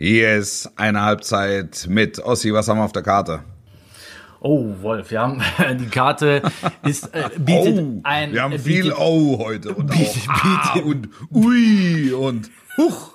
Hier ist eine Halbzeit mit Ossi. Was haben wir auf der Karte? Oh, Wolf, wir haben die Karte ist äh, bietet oh, ein wir haben äh, viel bietet, Oh heute und bietet- auch Ah und Ui und Huch.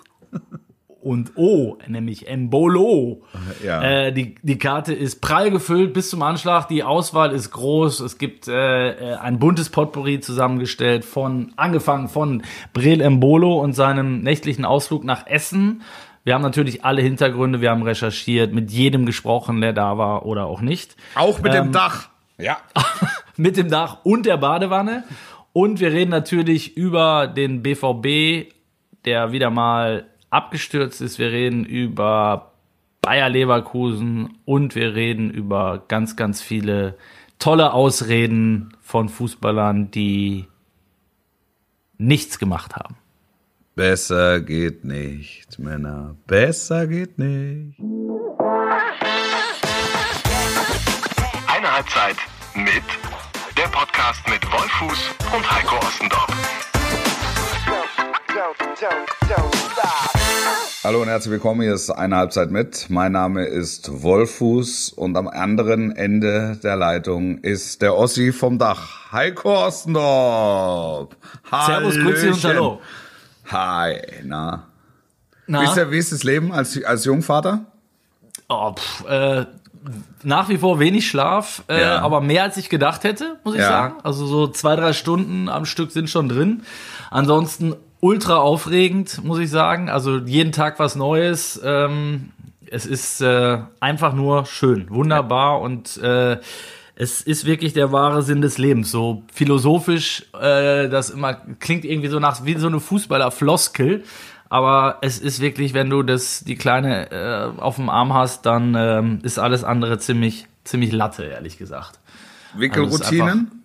und O, nämlich Embolo. Ja. Äh, die, die Karte ist prall gefüllt bis zum Anschlag. Die Auswahl ist groß. Es gibt äh, äh, ein buntes Potpourri zusammengestellt von, angefangen von Brel Embolo und seinem nächtlichen Ausflug nach Essen. Wir haben natürlich alle Hintergründe, wir haben recherchiert, mit jedem gesprochen, der da war oder auch nicht. Auch mit Ähm, dem Dach. Ja. mit dem Dach und der Badewanne. Und wir reden natürlich über den BVB, der wieder mal abgestürzt ist. Wir reden über Bayer Leverkusen und wir reden über ganz, ganz viele tolle Ausreden von Fußballern, die nichts gemacht haben. Besser geht nicht, Männer. Besser geht nicht. Eine Halbzeit mit der Podcast mit Wolfuß und Heiko Ostendorf. Hallo und herzlich willkommen. Hier ist eine Halbzeit mit. Mein Name ist Wolfuß und am anderen Ende der Leitung ist der Ossi vom Dach. Heiko Ostendorf. Servus, Grüezi und. Hallo. Hi, na. Na? Wie ist, der, wie ist das Leben als, als Jungvater? Oh, pff, äh, nach wie vor wenig Schlaf, äh, Ja. aber mehr als ich gedacht hätte, muss ich Ja. sagen. Also so zwei, drei Stunden am Stück sind schon drin. Ansonsten ultra aufregend, muss ich sagen. Also jeden Tag was Neues. Ähm, es ist äh, einfach nur schön, wunderbar und äh, es ist wirklich der wahre Sinn des Lebens. So philosophisch, äh, das immer klingt irgendwie so nach wie so eine Fußballer-Floskel. Aber es ist wirklich, wenn du das die kleine äh, auf dem Arm hast, dann ähm, ist alles andere ziemlich ziemlich Latte, ehrlich gesagt. Wickelroutinen?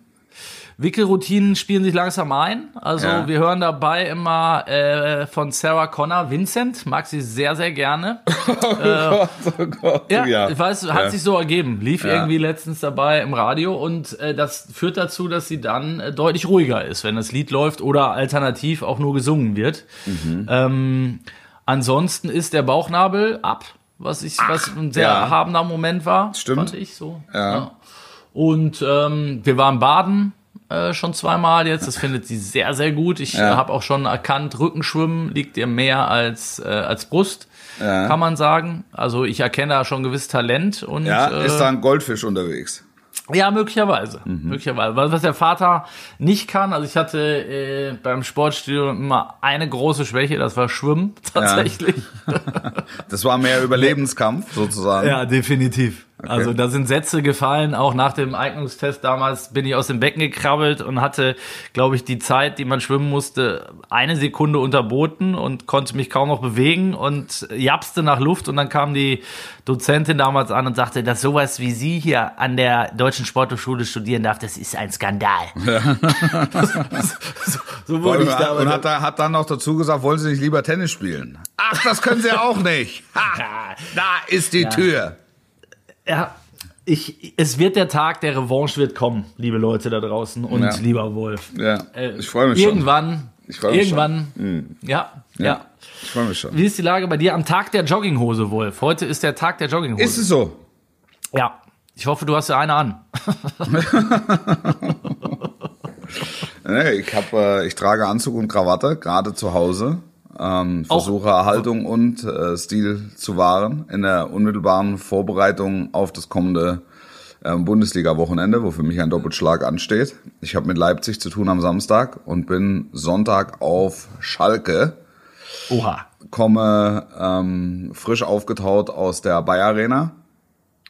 Wickelroutinen spielen sich langsam ein. Also Ja. wir hören dabei immer äh, von Sarah Connor, Vincent, mag sie sehr, sehr gerne. oh Gott, Ja, ich weiß, hat Ja. sich so ergeben. Lief Ja. irgendwie letztens dabei im Radio und äh, das führt dazu, dass sie dann äh, deutlich ruhiger ist, wenn das Lied läuft oder alternativ auch nur gesungen wird. Mhm. Ähm, ansonsten ist der Bauchnabel ab, was ich, was ein sehr ja. erhabener Moment war. Stimmt. Fand ich so. Ja. Und ähm, wir waren baden äh, schon zweimal jetzt. Das findet sie sehr, sehr gut. Ich Ja. habe auch schon erkannt, Rückenschwimmen liegt ihr mehr als, äh, als Brust, Ja. kann man sagen. Also ich erkenne da schon gewisses Talent. Und, Ja, äh, ist da ein Goldfisch unterwegs? ja, möglicherweise. Mhm. Möglicherweise. Was was der Vater nicht kann, also ich hatte äh, beim Sportstudio immer eine große Schwäche, das war Schwimmen tatsächlich. Das war mehr Überlebenskampf sozusagen. Ja, definitiv. Also da sind Sätze gefallen. Auch nach dem Eignungstest damals bin ich aus dem Becken gekrabbelt und hatte, glaube ich, die Zeit, die man schwimmen musste, eine Sekunde unterboten und konnte mich kaum noch bewegen und japste nach Luft. Und dann kam die Dozentin damals an und sagte, dass sowas wie Sie hier an der Deutschen Sporthochschule studieren darf, das ist ein Skandal. so, so wurde ich da. und hat, da, hat dann noch dazu gesagt, wollen Sie nicht lieber Tennis spielen? Ach, das können Sie auch nicht. Ha, da ist die Tür. Ja, ich, es wird der Tag der Revanche wird kommen, liebe Leute da draußen und Ja. lieber Wolf. Ja, Äh, ich freue mich schon. irgendwann, Ich freu mich irgendwann, ja, ja, Ich freue mich schon. Wie ist die Lage bei dir am Tag der Jogginghose, Wolf? Heute ist der Tag der Jogginghose. Ist es so? ja. Ich hoffe, du hast ja eine an. Nee, ich, hab, äh, ich trage Anzug und Krawatte, gerade zu Hause. Ähm, versuche Erhaltung und äh, Stil zu wahren in der unmittelbaren Vorbereitung auf das kommende ähm, Bundesliga-Wochenende, wo für mich ein Doppelschlag ansteht. Ich habe mit Leipzig zu tun am Samstag und bin Sonntag auf Schalke. Oha. komme ähm, frisch aufgetaut aus der Bayer Arena,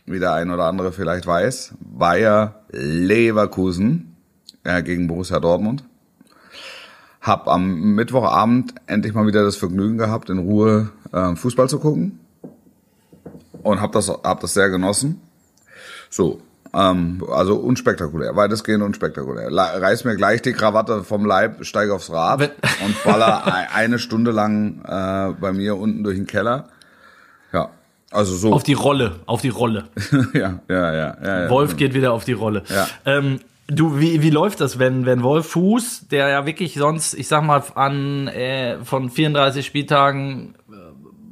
wie der ein oder andere vielleicht weiß. Bayer Leverkusen äh, gegen Borussia Dortmund. Hab am Mittwochabend endlich mal wieder das Vergnügen gehabt, in Ruhe äh, Fußball zu gucken und hab das hab das sehr genossen. So, ähm, also unspektakulär, weitestgehend unspektakulär. La- Reiß mir gleich die Krawatte vom Leib, steige aufs Rad und baller ei- eine Stunde lang äh, bei mir unten durch den Keller. Ja, also so. Auf die Rolle, auf die Rolle. ja, ja, ja, ja, ja. Wolf geht wieder auf die Rolle. Ja. Ähm, du, wie, wie läuft das, wenn, wenn Wolf Fuß, der ja wirklich sonst, ich sag mal, an äh, von 34 Spieltagen äh,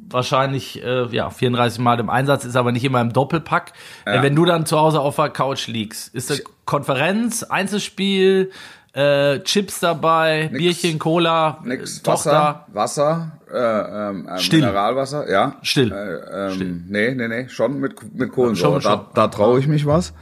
wahrscheinlich äh, ja 34 Mal im Einsatz, ist aber nicht immer im Doppelpack. Äh, wenn du dann zu Hause auf der Couch liegst, ist das Konferenz, Einzelspiel, äh, Chips dabei, Bierchen, Cola, Nix. äh, Tochter. Wasser, Wasser, äh, ähm, ähm, Still. Mineralwasser, ja. Still. Äh, ähm, Still. Nee, nee, nee, schon mit, mit Kohlensäure. Schon, schon. Da, da traue ich mich was.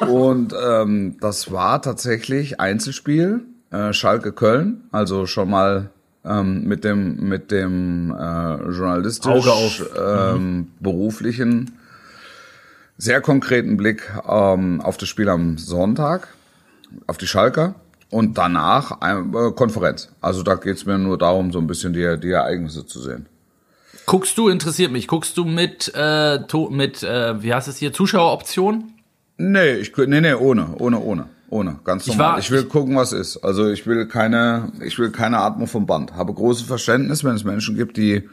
Und ähm, das war tatsächlich Einzelspiel, äh, Schalke Köln, also schon mal ähm, mit dem mit dem äh, journalistisch auf. ähm, beruflichen sehr konkreten Blick ähm, auf das Spiel am Sonntag, auf die Schalker und danach äh, Konferenz. Also da geht's mir nur darum, so ein bisschen die, die Ereignisse zu sehen. Guckst du, interessiert mich, guckst du mit, äh, mit äh, wie heißt es hier, Zuschaueroption? Nee, ich nee, nee, ohne, ohne, ohne, ohne, ganz Ich normal. war- Ich, will gucken, was ist. Also ich will keine, ich will keine Atmung vom Band. Habe großes Verständnis, wenn es Menschen gibt, die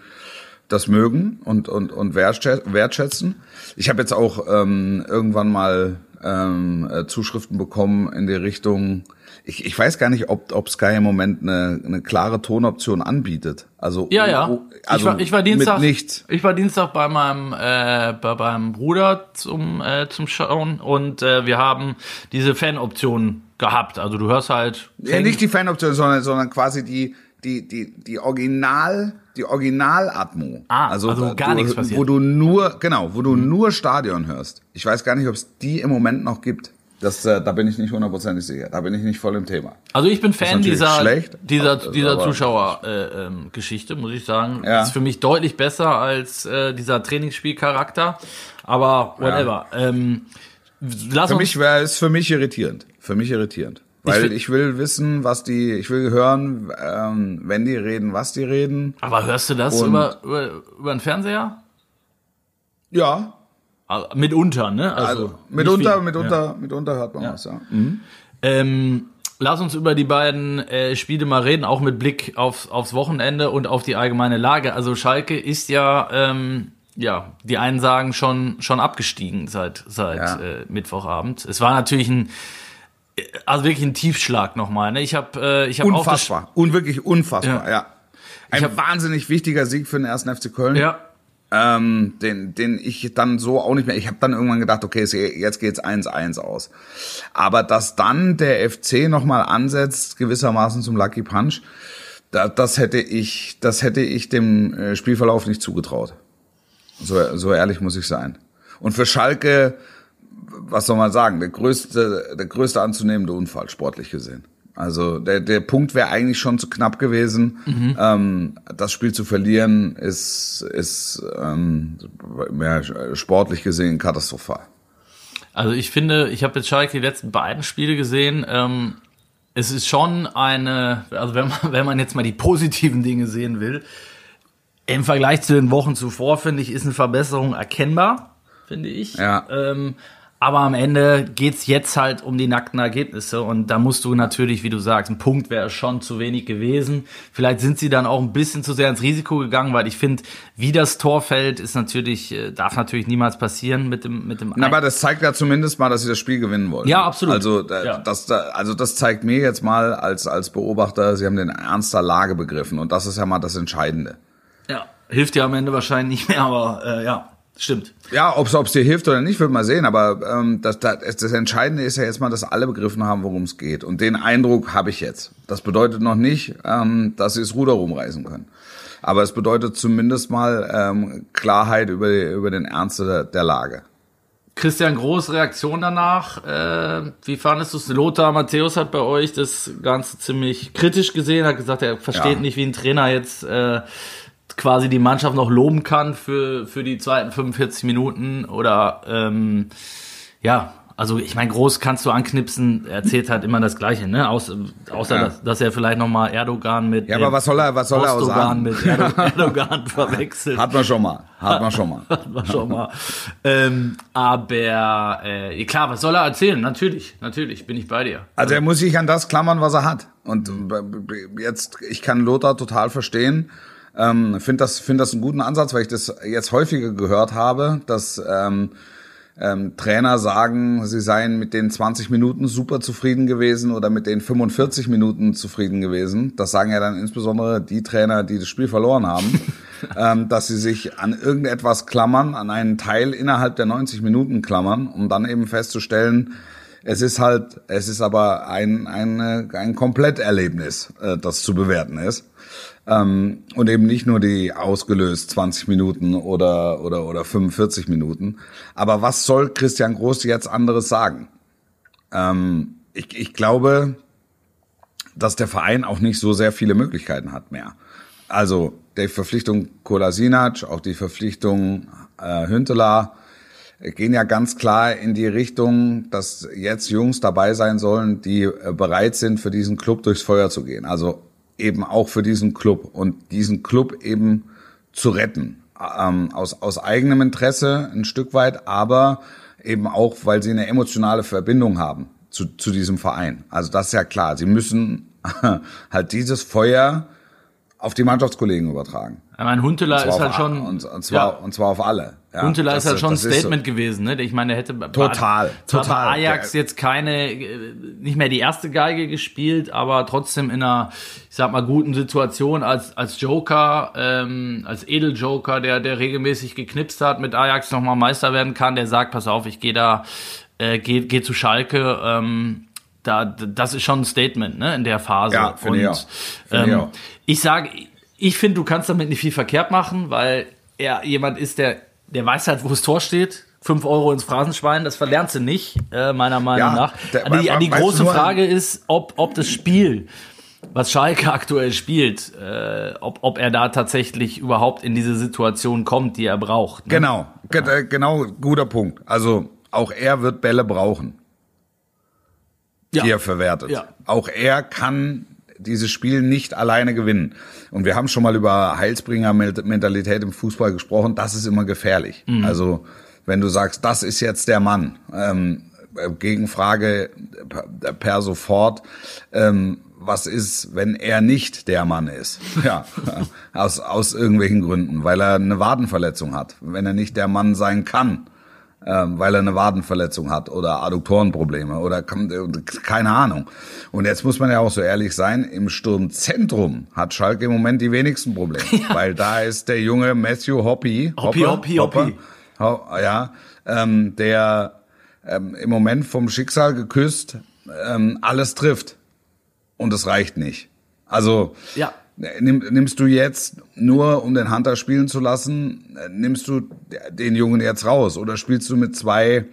das mögen und und und wertschä- wertschätzen. Ich habe jetzt auch ähm, irgendwann mal ähm, äh, Zuschriften bekommen in die Richtung. Ich, ich weiß gar nicht, ob, ob Sky im Moment eine, eine klare Tonoption anbietet. Also Ja, ja. oh, also ich, war, ich war Dienstag. Ich war Dienstag bei meinem äh, bei meinem Bruder zum äh, zum Schauen und äh, wir haben diese Fanoption gehabt. Also du hörst halt. Ja, nicht die Fanoption, sondern, sondern quasi die, die, die, die Original, die Original-Atmo. Ah, also da- gar du, nichts passiert. Wo du nur, genau, wo du nur Stadion hörst. Ich weiß gar nicht, ob es die im Moment noch gibt. Das, äh, da bin ich nicht hundertprozentig sicher. Da bin ich nicht voll im Thema. Also ich bin Fan dieser schlecht, dieser dieser Zuschauer-Geschichte, äh, ähm, Geschichte, muss ich sagen. Ja. Ist für mich deutlich besser als äh, dieser Trainingsspielcharakter. Aber whatever. Ähm, lass Für mich wäre es für mich irritierend. Für mich irritierend. Weil find- ich, will wissen, was die, ich will hören, ähm, wenn die reden, was die reden. Aber hörst du das Und- über, über über den Fernseher? Ja, Also, mitunter, ne? also nicht mitunter, mitunter, mitunter hört man was, ja. Ähm, lass uns über die beiden äh, Spiele mal reden, auch mit Blick auf, aufs Wochenende und auf die allgemeine Lage. Also Schalke ist ja, ähm, ja, die einen sagen schon schon abgestiegen seit seit Ja. äh, Mittwochabend. Es war natürlich ein also wirklich ein Tiefschlag nochmal. Ne? Ich habe äh, ich habe auch Unfassbar. Un wirklich unfassbar, Ja. ja. Ein hab- wahnsinnig wichtiger Sieg für den ersten FC Köln. ja Ähm, den, den ich dann so auch nicht mehr. Ich habe dann irgendwann gedacht, okay, jetzt geht's 1-1 aus. Aber dass dann der FC nochmal ansetzt, gewissermaßen zum Lucky Punch, da, das hätte ich, das hätte ich dem äh, Spielverlauf nicht zugetraut. So, so ehrlich muss ich sein. Und für Schalke, was soll man sagen, der größte, der größte anzunehmende Unfall, sportlich gesehen. Also der, der Punkt wäre eigentlich schon zu knapp gewesen. Ähm, das Spiel zu verlieren ist, ist ähm, sportlich gesehen katastrophal. Also ich finde, ich habe jetzt Schalke die letzten beiden Spiele gesehen. Ähm, es ist schon eine, also wenn man, wenn man jetzt mal die positiven Dinge sehen will, im Vergleich zu den Wochen zuvor, finde ich, ist eine Verbesserung erkennbar, finde ich. Ja. Ähm, aber am Ende geht's jetzt halt um die nackten Ergebnisse und da musst du natürlich, wie du sagst, ein Punkt wäre schon zu wenig gewesen. Vielleicht sind sie dann auch ein bisschen zu sehr ins Risiko gegangen, weil ich finde, wie das Tor fällt, ist natürlich, äh, darf natürlich niemals passieren mit dem, mit dem Na, aber das zeigt ja zumindest mal, dass sie das Spiel gewinnen wollen. Ja, absolut. Also, Ja. Das, da, also das zeigt mir jetzt mal als, als Beobachter, sie haben den Ernst der Lage begriffen und das ist ja mal das Entscheidende. Ja, hilft dir am Ende wahrscheinlich nicht mehr, aber äh, ja, stimmt. Ja, ob es dir hilft oder nicht, wird man sehen. Aber ähm, das, das, das Entscheidende ist ja jetzt mal, dass alle begriffen haben, worum es geht. Und den Eindruck habe ich jetzt. Das bedeutet noch nicht, ähm, dass sie das Ruder rumreißen können. Aber es bedeutet zumindest mal ähm, Klarheit über, über den Ernst der, der Lage. Christian Groß Reaktion danach. Äh, wie fandest du es? Lothar Matthäus hat bei euch das Ganze ziemlich kritisch gesehen, hat gesagt, er versteht Ja. nicht, wie ein Trainer jetzt äh, quasi die Mannschaft noch loben kann für, für die zweiten 45 Minuten oder ähm, ja, also ich meine, groß kannst du anknipsen, er erzählt halt immer das Gleiche, ne? Aus, außer Ja. dass, dass er vielleicht nochmal Erdogan mit Ja, aber was soll er, was soll er Ostogan sagen? mit Erdo Erdogan verwechselt. Hat man schon mal. Hat man schon mal. War schon mal. ähm, aber äh, klar, was soll er erzählen? Natürlich, natürlich, bin ich bei dir. Also er muss sich an das klammern, was er hat. Und äh, jetzt, ich kann Lothar total verstehen. Ähm, finde das, finde das einen guten Ansatz, weil ich das jetzt häufiger gehört habe, dass ähm, ähm, Trainer sagen, sie seien mit den 20 Minuten super zufrieden gewesen oder mit den 45 Minuten zufrieden gewesen. Das sagen ja dann insbesondere die Trainer, die das Spiel verloren haben. ähm, dass sie sich an irgendetwas klammern, an einen Teil innerhalb der 90 Minuten klammern, um dann eben festzustellen, es ist halt, es ist aber ein, ein, ein Kompletterlebnis, äh, das zu bewerten ist. Ähm, und eben nicht nur die ausgelöst 20 Minuten oder, oder, oder 45 Minuten. Aber was soll Christian Groß jetzt anderes sagen? Ähm, ich, ich glaube, dass der Verein auch nicht so sehr viele Möglichkeiten hat mehr. Also die Verpflichtung Kolasinac, auch die Verpflichtung äh, Hünteler gehen ja ganz klar in die Richtung, dass jetzt Jungs dabei sein sollen, die äh, bereit sind, für diesen Club durchs Feuer zu gehen. Also eben auch für diesen Club und diesen Club eben zu retten. Ähm, aus, aus eigenem Interesse ein Stück weit, aber eben auch, weil sie eine emotionale Verbindung haben zu, zu diesem Verein. Also das ist ja klar. Sie müssen halt dieses Feuer auf die Mannschaftskollegen übertragen. Ich meine, Hunteler ist halt schon. Und, und, zwar, ja. und zwar auf alle. Ja, Hunteler ist halt schon ein Statement so. gewesen. Ne? Ich meine, er hätte total, zwar total. bei Ajax der, jetzt keine, nicht mehr die erste Geige gespielt, aber trotzdem in einer, ich sag mal, guten Situation als, als Joker, ähm, als Edeljoker, der, der regelmäßig geknipst hat, mit Ajax nochmal Meister werden kann, der sagt, pass auf, ich gehe da, äh, geh, geh zu Schalke, ähm, da, das ist schon ein Statement, ne, in der Phase. Ja, und ich, auch. Ähm, ich, ich sage, ich finde, du kannst damit nicht viel verkehrt machen, weil er jemand ist, der, der weiß halt, wo das Tor steht. Fünf Euro ins Phrasenschwein, das verlernst du nicht, äh, meiner Meinung ja, nach. Der, die, die große Frage ist, ob, ob das Spiel, was Schalke aktuell spielt, äh, ob, ob er da tatsächlich überhaupt in diese Situation kommt, die er braucht. Ne? Genau, ja. genau, guter Punkt. Also auch er wird Bälle brauchen, ja. die er verwertet. Ja. Auch er kann dieses Spiel nicht alleine gewinnen. Und wir haben schon mal über Heilsbringer-Mentalität im Fußball gesprochen. Das ist immer gefährlich. Mhm. Also wenn du sagst, das ist jetzt der Mann, ähm, Gegenfrage per sofort, ähm, was ist, wenn er nicht der Mann ist? Ja, aus, aus irgendwelchen Gründen, weil er eine Wadenverletzung hat, wenn er nicht der Mann sein kann ähm, weil er eine Wadenverletzung hat oder Adduktorenprobleme oder keine Ahnung. Und jetzt muss man ja auch so ehrlich sein, im Sturmzentrum hat Schalke im Moment die wenigsten Probleme, ja. weil da ist der junge Matthew Hoppy, Hoppy, Hoppy, Hoppy, Hoppy. ja, ähm, der ähm, im Moment vom Schicksal geküsst ähm, alles trifft und es reicht nicht. Also ja. Nimm, nimmst du jetzt nur, um den Hunter spielen zu lassen, nimmst du den Jungen jetzt raus oder spielst du mit zwei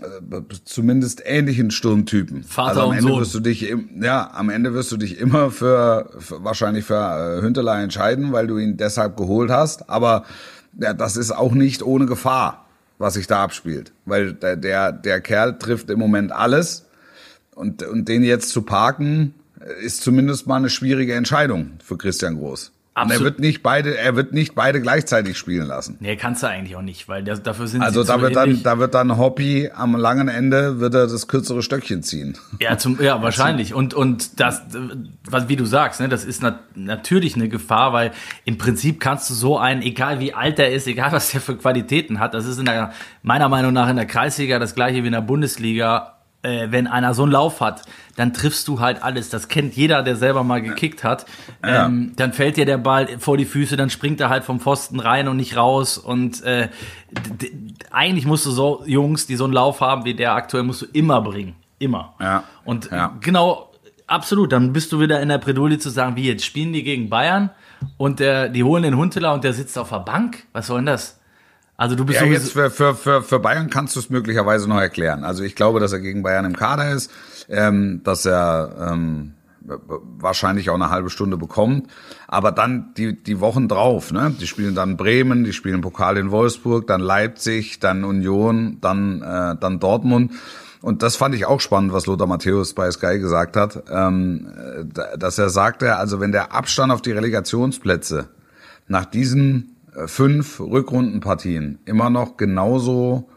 äh, zumindest ähnlichen Sturmtypen? Vater also am und Ende Sohn. wirst du dich ja am Ende wirst du dich immer für, für wahrscheinlich für äh, Hünteler entscheiden, weil du ihn deshalb geholt hast. Aber ja, das ist auch nicht ohne Gefahr, was sich da abspielt, weil der der, der Kerl trifft im Moment alles und und den jetzt zu parken ist zumindest mal eine schwierige Entscheidung für Christian Groß. Und er wird nicht beide, er wird nicht beide gleichzeitig spielen lassen. Nee, kannst du eigentlich auch nicht, weil das, dafür sind Also sie da wird dann, da wird dann Hoppy am langen Ende wird er das kürzere Stöckchen ziehen. Ja, zum, ja, wahrscheinlich. Und, und das, was, wie du sagst, ne, das ist nat natürlich eine Gefahr, weil im Prinzip kannst du so einen, egal wie alt er ist, egal was der für Qualitäten hat, das ist in der, meiner Meinung nach in der Kreisliga das gleiche wie in der Bundesliga, äh, wenn einer so einen Lauf hat, dann triffst du halt alles. Das kennt jeder, der selber mal gekickt hat. Ja. Ähm, dann fällt dir der Ball vor die Füße, dann springt er halt vom Pfosten rein und nicht raus. Und äh, eigentlich musst du so Jungs, die so einen Lauf haben wie der aktuell, musst du immer bringen. Immer. Ja. Und ja. genau, absolut. Dann bist du wieder in der Bredouille zu sagen, wie jetzt spielen die gegen Bayern und der, die holen den Hunteler und der sitzt auf der Bank. Was soll denn das? Also du bist ja, jetzt für, für, für, für Bayern kannst du es möglicherweise noch erklären. Also ich glaube, dass er gegen Bayern im Kader ist, ähm, dass er ähm, wahrscheinlich auch eine halbe Stunde bekommt. Aber dann die, die Wochen drauf, ne? Die spielen dann Bremen, die spielen Pokal in Wolfsburg, dann Leipzig, dann Union, dann, äh, dann Dortmund. Und das fand ich auch spannend, was Lothar Matthäus bei Sky gesagt hat, ähm, dass er sagte, also wenn der Abstand auf die Relegationsplätze nach diesen fünf Rückrundenpartien immer noch genauso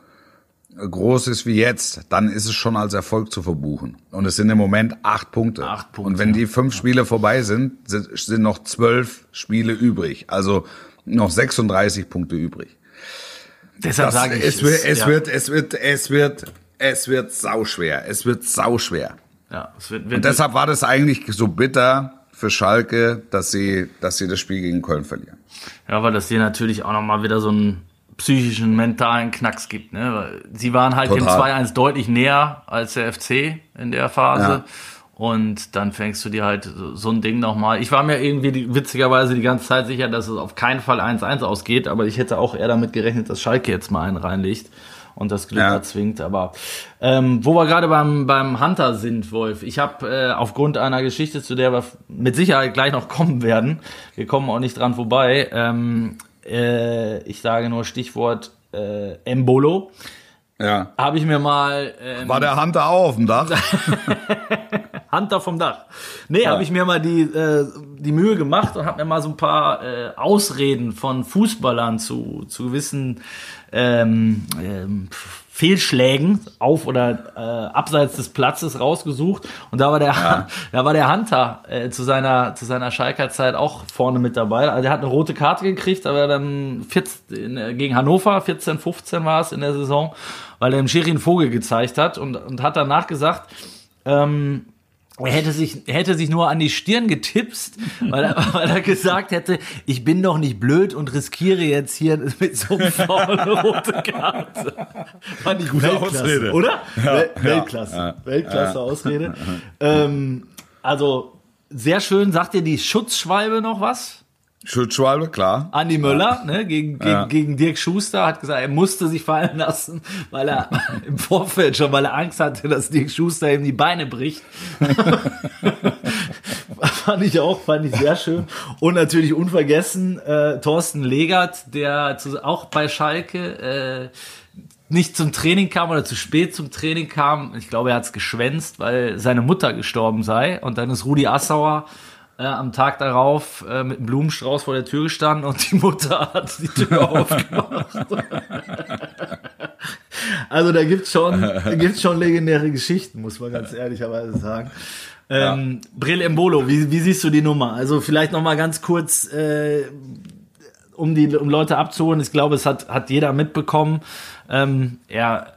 groß ist wie jetzt, dann ist es schon als Erfolg zu verbuchen. Und es sind im Moment acht Punkte. Acht Punkte Und wenn die fünf Spiele vorbei sind, sind noch zwölf Spiele übrig. Also noch 36 Punkte übrig. Deshalb das, sage ich, es wird, es, ja. wird, es wird, es wird, es wird sauschwer. Es wird sauschwer. Ja, es wird, wird Und deshalb war das eigentlich so bitter für Schalke, dass sie, dass sie das Spiel gegen Köln verlieren. Ja, weil das dir natürlich auch nochmal wieder so einen psychischen, mentalen Knacks gibt. Ne? Sie waren halt dem Total. 2-1 deutlich näher als der FC in der Phase. Ja. Und dann fängst du dir halt so- so ein Ding nochmal. Ich war mir irgendwie die, witzigerweise die ganze Zeit sicher, dass es auf keinen Fall 1-1 ausgeht, aber ich hätte auch eher damit gerechnet, dass Schalke jetzt mal einen reinlegt und das Glück Ja. erzwingt. Aber ähm, wo wir gerade beim, beim Hunter sind, Wolf, ich habe äh, aufgrund einer Geschichte, zu der wir mit Sicherheit gleich noch kommen werden, wir kommen auch nicht dran vorbei, ähm, äh, ich sage nur Stichwort äh, Embolo, Ja. habe ich mir mal ähm, War der Hunter auch auf dem Dach? Hunter vom Dach. Nee, habe ich mir mal die, äh, die Mühe gemacht und habe mir mal so ein paar äh, Ausreden von Fußballern zu, zu gewissen ähm, ähm, Fehlschlägen auf oder äh, abseits des Platzes rausgesucht. Und da war der, da war der Hunter äh, zu seiner, zu seiner Schalker Zeit auch vorne mit dabei. Also er hat eine rote Karte gekriegt, aber dann 14, in, äh, gegen Hannover, 14, 15 war es in der Saison, weil er dem Schiri einen Vogel gezeigt hat und, und hat danach gesagt, ähm, er hätte sich, hätte sich nur an die Stirn getipst, weil er, weil er gesagt hätte, ich bin doch nicht blöd und riskiere jetzt hier mit so einem Foul eine rote Karte. Fand ich Gute Weltklasse, Ausrede. oder? Wel ja. Weltklasse. Ja. Weltklasse Ausrede. Ähm, also, sehr schön. Sagt dir die Schutzschwalbe noch was? Schutzschwalbe, klar. Andi Möller, ne, gegen, gegen, Ja. gegen Dirk Schuster, hat gesagt, er musste sich fallen lassen, weil er im Vorfeld schon, weil er Angst hatte, dass Dirk Schuster ihm die Beine bricht. fand ich auch, fand ich sehr schön. Und natürlich unvergessen, äh, Thorsten Legert, der zu, auch bei Schalke, äh, nicht zum Training kam oder zu spät zum Training kam. Ich glaube, er hat es geschwänzt, weil seine Mutter gestorben sei. Und dann ist Rudi Assauer äh, am Tag darauf äh, mit einem Blumenstrauß vor der Tür gestanden und die Mutter hat die Tür aufgemacht. also da gibt's schon, da gibt's schon legendäre Geschichten, muss man ganz ehrlicherweise sagen. Ähm, Brill Embolo, wie, wie siehst du die Nummer? Also vielleicht noch mal ganz kurz, äh, um die um Leute abzuholen. Ich glaube, es hat, hat jeder mitbekommen. Ähm, er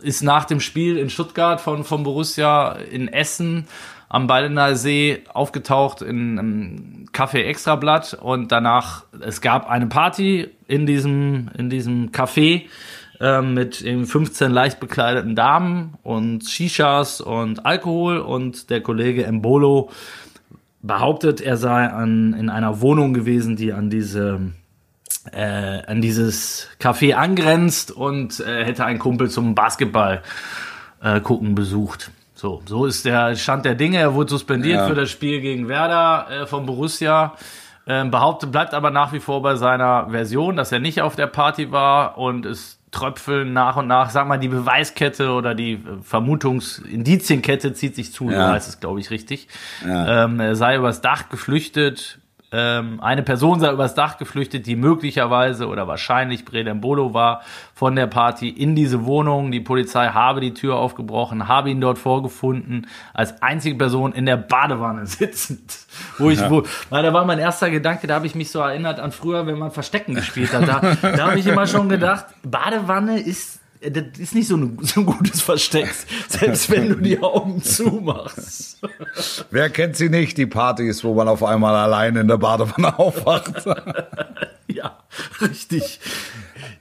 ist nach dem Spiel in Stuttgart von, von Borussia in Essen am Baldener See aufgetaucht in einem Café Extrablatt und danach, es gab eine Party in diesem, in diesem Café ähm, mit eben 15 leicht bekleideten Damen und Shishas und Alkohol und der Kollege Embolo behauptet, er sei an, in einer Wohnung gewesen, die an diese äh, an dieses Café angrenzt und äh, hätte einen Kumpel zum Basketball äh, gucken besucht. So, so ist der Stand der Dinge. Er wurde suspendiert Ja. für das Spiel gegen Werder äh, von Borussia. Ähm, behauptet, bleibt aber nach wie vor bei seiner Version, dass er nicht auf der Party war und es tröpfeln nach und nach, sag mal, die Beweiskette oder die äh, Vermutungs-Indizienkette zieht sich zu, so Ja. heißt es, glaube ich, richtig. Ja. Ähm, er sei übers Dach geflüchtet. Ähm, eine Person sei übers Dach geflüchtet, die möglicherweise oder wahrscheinlich Bredembolo war von der Party in diese Wohnung. Die Polizei habe die Tür aufgebrochen, habe ihn dort vorgefunden, als einzige Person in der Badewanne sitzend. Wo ich, wo, weil da war mein erster Gedanke, da habe ich mich so erinnert an früher, wenn man Verstecken gespielt hat. Da, da habe ich immer schon gedacht, Badewanne ist das ist nicht so ein, so ein gutes Versteck, selbst wenn du die Augen zumachst. Wer kennt sie nicht, die Partys, wo man auf einmal allein in der Badewanne aufwacht? Ja, richtig.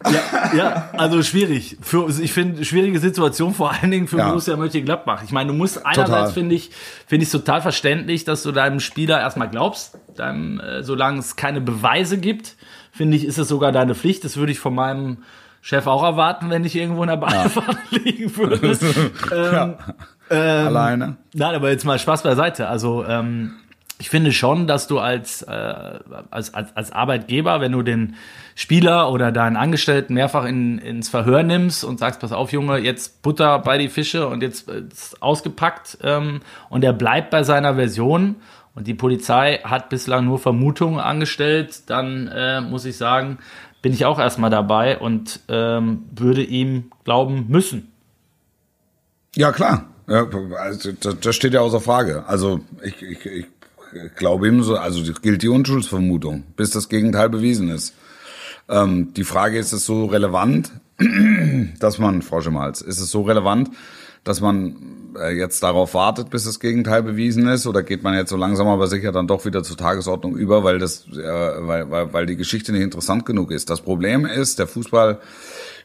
Ja, ja, also schwierig. Für, ich finde, schwierige Situation, vor allen Dingen für Ja. Borussia Mönchengladbach. Ich meine, du musst einerseits, finde ich, finde ich total verständlich, dass du deinem Spieler erstmal glaubst, deinem, äh, solange es keine Beweise gibt, finde ich, ist es sogar deine Pflicht. Das würde ich von meinem Chef auch erwarten, wenn ich irgendwo in der Badewanne liegen würde. ähm, Alleine? Nein, aber jetzt mal Spaß beiseite. Also ähm, ich finde schon, dass du als, äh, als, als, als Arbeitgeber, wenn du den Spieler oder deinen Angestellten mehrfach in, ins Verhör nimmst und sagst, pass auf, Junge, jetzt Butter bei die Fische und jetzt äh, ist ausgepackt ähm, und er bleibt bei seiner Version und die Polizei hat bislang nur Vermutungen angestellt, dann äh, muss ich sagen, bin ich auch erstmal dabei und ähm, würde ihm glauben müssen. Ja, klar. Ja, also, das, das steht ja außer Frage. Also ich, ich, ich glaube ihm so, also gilt die Unschuldsvermutung, bis das Gegenteil bewiesen ist. Ähm, die Frage ist es so relevant, dass man, Frau Schemals, ist es so relevant, dass man äh, jetzt darauf wartet, bis das Gegenteil bewiesen ist, oder geht man jetzt so langsam aber sicher dann doch wieder zur Tagesordnung über, weil das, äh, weil, weil, weil die Geschichte nicht interessant genug ist. Das Problem ist, der Fußball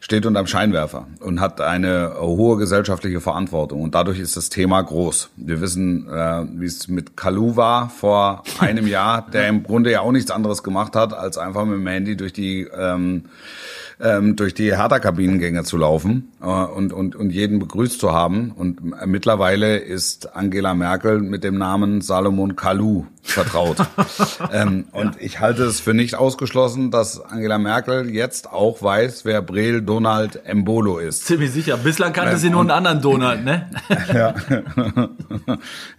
steht unterm Scheinwerfer und hat eine hohe gesellschaftliche Verantwortung und dadurch ist das Thema groß. Wir wissen, äh, wie es mit Kalu war vor einem Jahr, der im Grunde ja auch nichts anderes gemacht hat, als einfach mit dem Handy durch die ähm, ähm, durch die Hertha-Kabinengänge zu laufen äh, und, und, und jeden begrüßt zu haben. Und mittlerweile ist Angela Merkel mit dem Namen Salomon Kalou vertraut. ähm, und ja. ich halte es für nicht ausgeschlossen, dass Angela Merkel jetzt auch weiß, wer Brel Donald Embolo ist. Ziemlich sicher. Bislang kannte ähm, sie nur einen anderen Donald, ne? ja.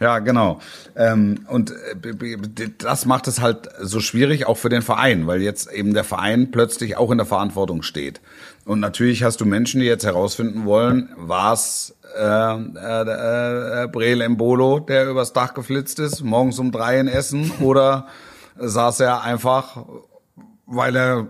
ja, genau. Ähm, und äh, das macht es halt so schwierig auch für den Verein, weil jetzt eben der Verein plötzlich auch in der Verantwortung steht. Und natürlich hast du Menschen, die jetzt herausfinden wollen, was äh, äh, äh, Brel Embolo, der übers Dach geflitzt ist, morgens um drei in Essen, oder saß er einfach weil er,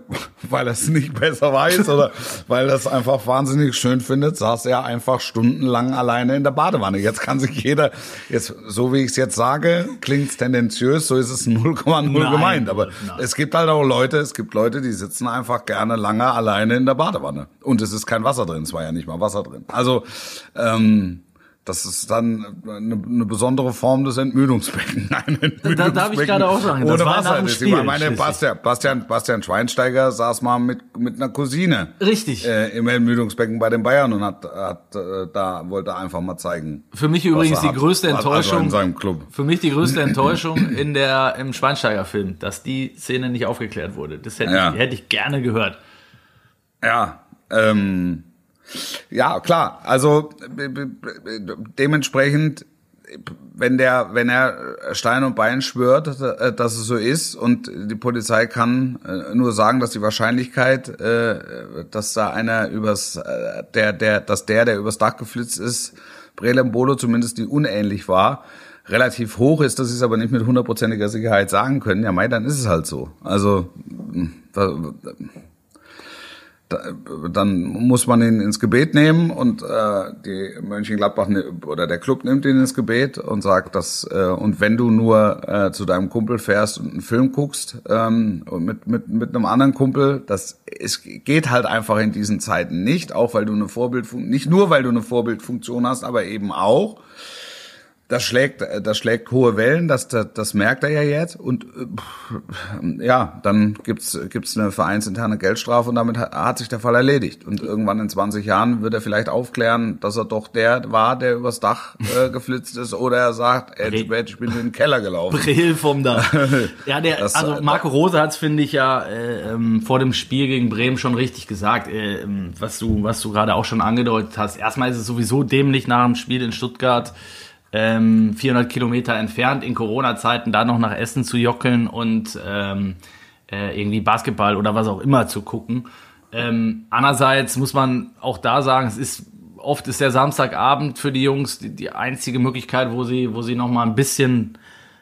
weil er es nicht besser weiß oder weil er es einfach wahnsinnig schön findet, saß er einfach stundenlang alleine in der Badewanne. Jetzt kann sich jeder, jetzt, so wie ich es jetzt sage, klingt es tendenziös, so ist es 0,0 gemeint. Aber nein. es gibt halt auch Leute, es gibt Leute, die sitzen einfach gerne lange alleine in der Badewanne. Und es ist kein Wasser drin, es war ja nicht mal Wasser drin. Also, ähm, das ist dann eine, eine besondere Form des Entmüdungsbecken. Ein Entmüdungsbecken da darf ich gerade auch sagen, das ohne war Wasser. Nach dem Spiel, ich meine, Bastian, Bastian, Bastian Schweinsteiger saß mal mit, mit einer Cousine. Richtig. Äh, Im Entmüdungsbecken bei den Bayern und hat, hat äh, da wollte einfach mal zeigen. Für mich übrigens die größte hat, Enttäuschung. Also in seinem Club. Für mich die größte Enttäuschung in der im Schweinsteiger-Film, dass die Szene nicht aufgeklärt wurde. Das hätte, ja. ich, hätte ich gerne gehört. Ja. Ähm, ja, klar. Also dementsprechend, wenn der, wenn er Stein und Bein schwört, äh, dass es so ist und die Polizei kann äh, nur sagen, dass die Wahrscheinlichkeit, äh, dass da einer übers, der, der, dass der, der übers Dach geflitzt ist, Brelembolo zumindest die unähnlich war, relativ hoch ist, dass sie es aber nicht mit hundertprozentiger Sicherheit sagen können. Ja, mei, dann ist es halt so. Also dann muss man ihn ins Gebet nehmen und äh, die Mönchengladbach ne, oder der Club nimmt ihn ins Gebet und sagt, dass äh, und wenn du nur äh, zu deinem Kumpel fährst und einen Film guckst ähm, mit mit mit einem anderen Kumpel, das es geht halt einfach in diesen Zeiten nicht, auch weil du eine Vorbildfunktion nicht nur weil du eine Vorbildfunktion hast, aber eben auch das schlägt, das schlägt hohe Wellen, das, das, das merkt er ja jetzt. Und äh, ja, dann gibt's gibt's eine vereinsinterne Geldstrafe und damit hat, hat sich der Fall erledigt. Und irgendwann in 20 Jahren wird er vielleicht aufklären, dass er doch der war, der übers Dach äh, geflitzt ist, oder er sagt, ey, ich bin in den Keller gelaufen. Brill vom Dach. ja, der, das, also Marco Rose hat's finde ich ja äh, ähm, vor dem Spiel gegen Bremen schon richtig gesagt, äh, ähm, was du was du gerade auch schon angedeutet hast. Erstmal ist es sowieso dämlich nach dem Spiel in Stuttgart ähm, 400 Kilometer entfernt in Corona-Zeiten da noch nach Essen zu jockeln und ähm, äh, irgendwie Basketball oder was auch immer zu gucken. Ähm, andererseits muss man auch da sagen, es ist oft ist der Samstagabend für die Jungs die, die einzige Möglichkeit, wo sie, wo sie noch mal ein bisschen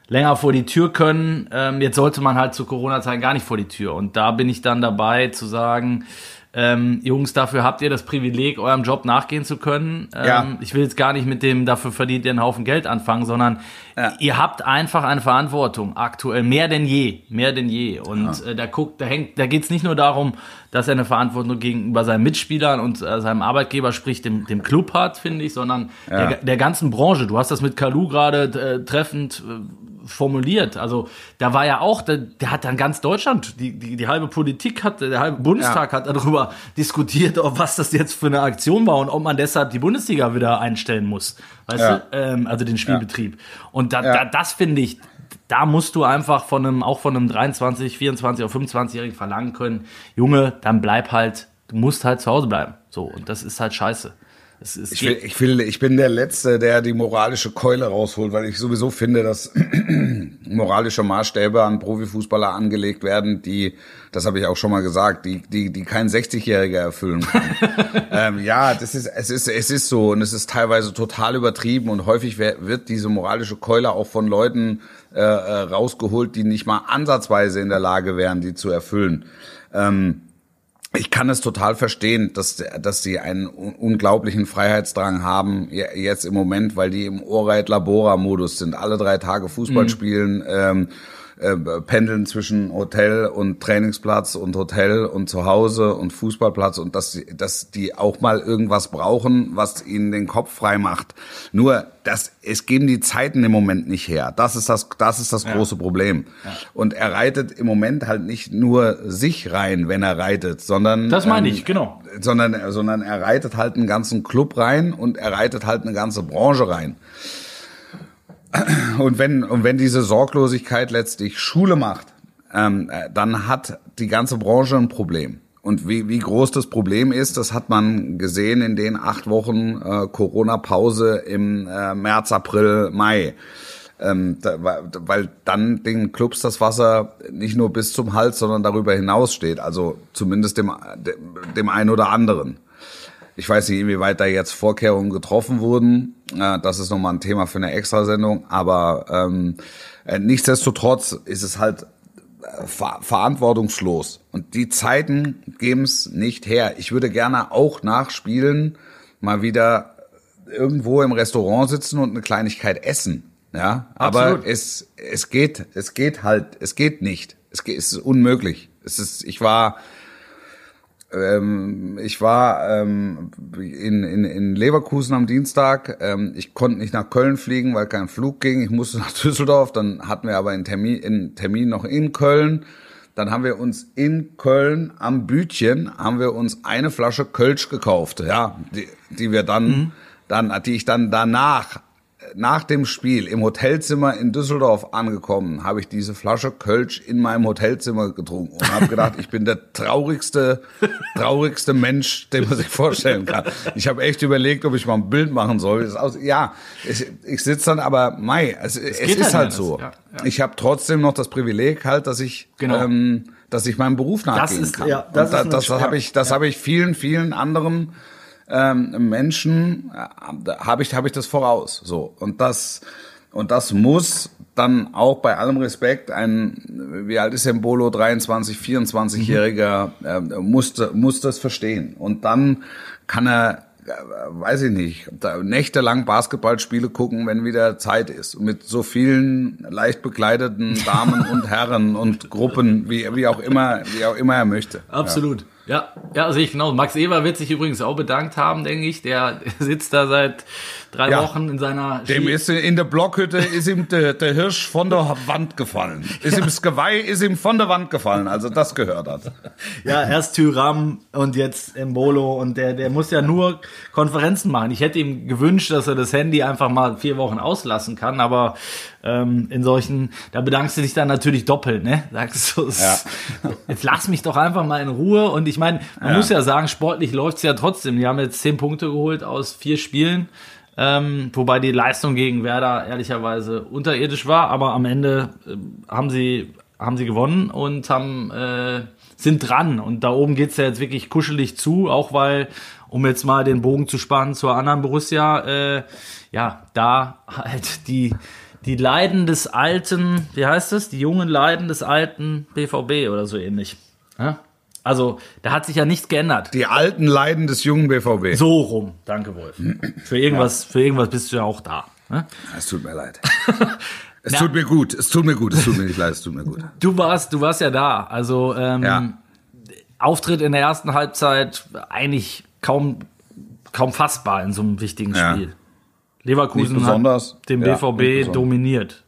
länger vor die Tür können. Ähm, jetzt sollte man halt zu Corona-Zeiten gar nicht vor die Tür. Und da bin ich dann dabei zu sagen, ähm, Jungs, dafür habt ihr das Privileg, eurem Job nachgehen zu können. Ähm, ja. Ich will jetzt gar nicht mit dem, dafür verdient ihr einen Haufen Geld anfangen, sondern ja. ihr habt einfach eine Verantwortung aktuell, mehr denn je, mehr denn je. Und ja. äh, da guckt, da hängt, da geht's nicht nur darum, dass er eine Verantwortung gegenüber seinen Mitspielern und äh, seinem Arbeitgeber, sprich dem, dem Club hat, finde ich, sondern der, der ganzen Branche. Du hast das mit Kalu gerade äh, treffend äh, formuliert. Also da war ja auch, der, der hat dann ganz Deutschland, die, die, die halbe Politik hat, der halbe Bundestag ja. hat darüber diskutiert, ob was das jetzt für eine Aktion war und ob man deshalb die Bundesliga wieder einstellen muss. Weißt ja. du? Ähm, also den Spielbetrieb. Ja. Und da, da, das finde ich, da musst du einfach von einem, auch von einem 23, 24 oder 25-Jährigen verlangen können, Junge, dann bleib halt, du musst halt zu Hause bleiben. So, und das ist halt scheiße. Es, es ich, will, ich, will, ich bin der Letzte, der die moralische Keule rausholt, weil ich sowieso finde, dass moralische Maßstäbe an Profifußballer angelegt werden, die, das habe ich auch schon mal gesagt, die, die, die kein 60-Jähriger erfüllen kann. ähm, ja, das ist, es ist, es ist so und es ist teilweise total übertrieben und häufig wird diese moralische Keule auch von Leuten äh, äh, rausgeholt, die nicht mal ansatzweise in der Lage wären, die zu erfüllen. Ähm, ich kann es total verstehen, dass, dass sie einen un- unglaublichen Freiheitsdrang haben, je- jetzt im Moment, weil die im Oreit-Labora-Modus sind, alle drei Tage Fußball spielen, ähm, äh, pendeln zwischen Hotel und Trainingsplatz und Hotel und zu Hause und Fußballplatz und dass, dass die auch mal irgendwas brauchen, was ihnen den Kopf frei macht. Nur, das, es geben die Zeiten im Moment nicht her. Das ist das, das ist das große Problem. Und er reitet im Moment halt nicht nur sich rein, wenn er reitet, sondern Das meine ähm, ich, genau. sondern, sondern er reitet halt einen ganzen Club rein und er reitet halt eine ganze Branche rein. Und wenn, und wenn diese Sorglosigkeit letztlich Schule macht, ähm, äh, dann hat die ganze Branche ein Problem. Und wie, wie groß das Problem ist, das hat man gesehen in den acht Wochen äh, Corona-Pause im äh, März, April, Mai. Ähm, da, weil- dann den Clubs das Wasser nicht nur bis zum Hals, sondern darüber hinaus steht. Also zumindest dem, dem einen oder anderen. Ich weiß nicht, inwieweit da jetzt Vorkehrungen getroffen wurden. Das ist nochmal ein Thema für eine Extrasendung. Aber ähm, äh, nichtsdestotrotz ist es halt äh, ver verantwortungslos. Und die Zeiten geben es nicht her. Ich würde gerne auch nach Spielen mal wieder irgendwo im Restaurant sitzen und eine Kleinigkeit essen. Ja, aber Absolut. es, es geht, es geht halt, es geht nicht. Es, geht, es ist unmöglich. Es ist, ich war, ähm, ich war ähm, in, in, in Leverkusen am Dienstag. Ähm, ich konnte nicht nach Köln fliegen, weil kein Flug ging. Ich musste nach Düsseldorf. Dann hatten wir aber einen Termin, einen Termin noch in Köln. Dann haben wir uns in Köln am Bütchen haben wir uns eine Flasche Kölsch gekauft, ja, die, die wir dann, dann, die ich dann danach nach dem Spiel im Hotelzimmer in Düsseldorf angekommen, habe ich diese Flasche Kölsch in meinem Hotelzimmer getrunken und habe gedacht, ich bin der traurigste, traurigste Mensch, den man sich vorstellen kann. Ich habe echt überlegt, ob ich mal ein Bild machen soll. Das ja, ich, ich sitze dann, aber Mai, es, es ist halt halt so. ja, ja. Ich habe trotzdem noch das Privileg halt, dass ich, Genau. ähm, dass ich meinem Beruf nachgehen ist- kann. ja, Und das da, das ja, habe ich, das habe ich vielen, vielen anderen ähm, Menschen äh, habe ich habe ich das voraus so und das und das muss dann auch bei allem Respekt ein wie alt ist der Bolo 23 24-jähriger äh, muss muss das verstehen und dann kann er äh, weiß ich nicht, nächtelang Basketballspiele gucken, wenn wieder Zeit ist. Mit so vielen leicht bekleideten Damen und Herren und Gruppen, wie, wie auch immer, wie auch immer er möchte. Absolut. Ja, ja, sehe ich genau. Max Eber wird sich übrigens auch bedankt haben, denke ich. Der sitzt da seit drei Ja. Wochen in seiner Dem Ski- ist in der Blockhütte ist ihm der, der Hirsch von der Wand gefallen. Ist ihm das Geweih ist ihm von der Wand gefallen, also das gehört hat. Ja, erst Tyram und jetzt Embolo und der, der muss ja nur Konferenzen machen. Ich hätte ihm gewünscht, dass er das Handy einfach mal vier Wochen auslassen kann, aber ähm, in solchen, da bedankst du dich dann natürlich doppelt, ne? Sagst du, es- jetzt lass mich doch einfach mal in Ruhe und ich meine, man Ja. muss ja sagen, sportlich läuft's ja trotzdem. Die haben jetzt zehn Punkte geholt aus vier Spielen. Ähm, wobei die Leistung gegen Werder ehrlicherweise unterirdisch war, aber am Ende ähm, haben sie haben sie gewonnen und haben äh, sind dran und da oben geht's ja jetzt wirklich kuschelig zu, auch weil um jetzt mal den Bogen zu spannen zur anderen Borussia, äh, ja da halt die die Leiden des alten, wie heißt es, die jungen Leiden des alten BVB oder so ähnlich. Ja? Also da hat sich ja nichts geändert. Die alten Leiden des jungen BVB. So rum, danke Wolf. Für irgendwas, für irgendwas bist du ja auch da. Ne? Es tut mir leid. Es tut mir gut, es tut mir gut, es tut mir nicht leid, es tut mir gut. Du warst, du warst ja da. Also ähm, Ja. Auftritt in der ersten Halbzeit eigentlich kaum, kaum fassbar in so einem wichtigen Ja. Spiel. Leverkusen Nicht besonders. hat den Ja, BVB besonders. dominiert.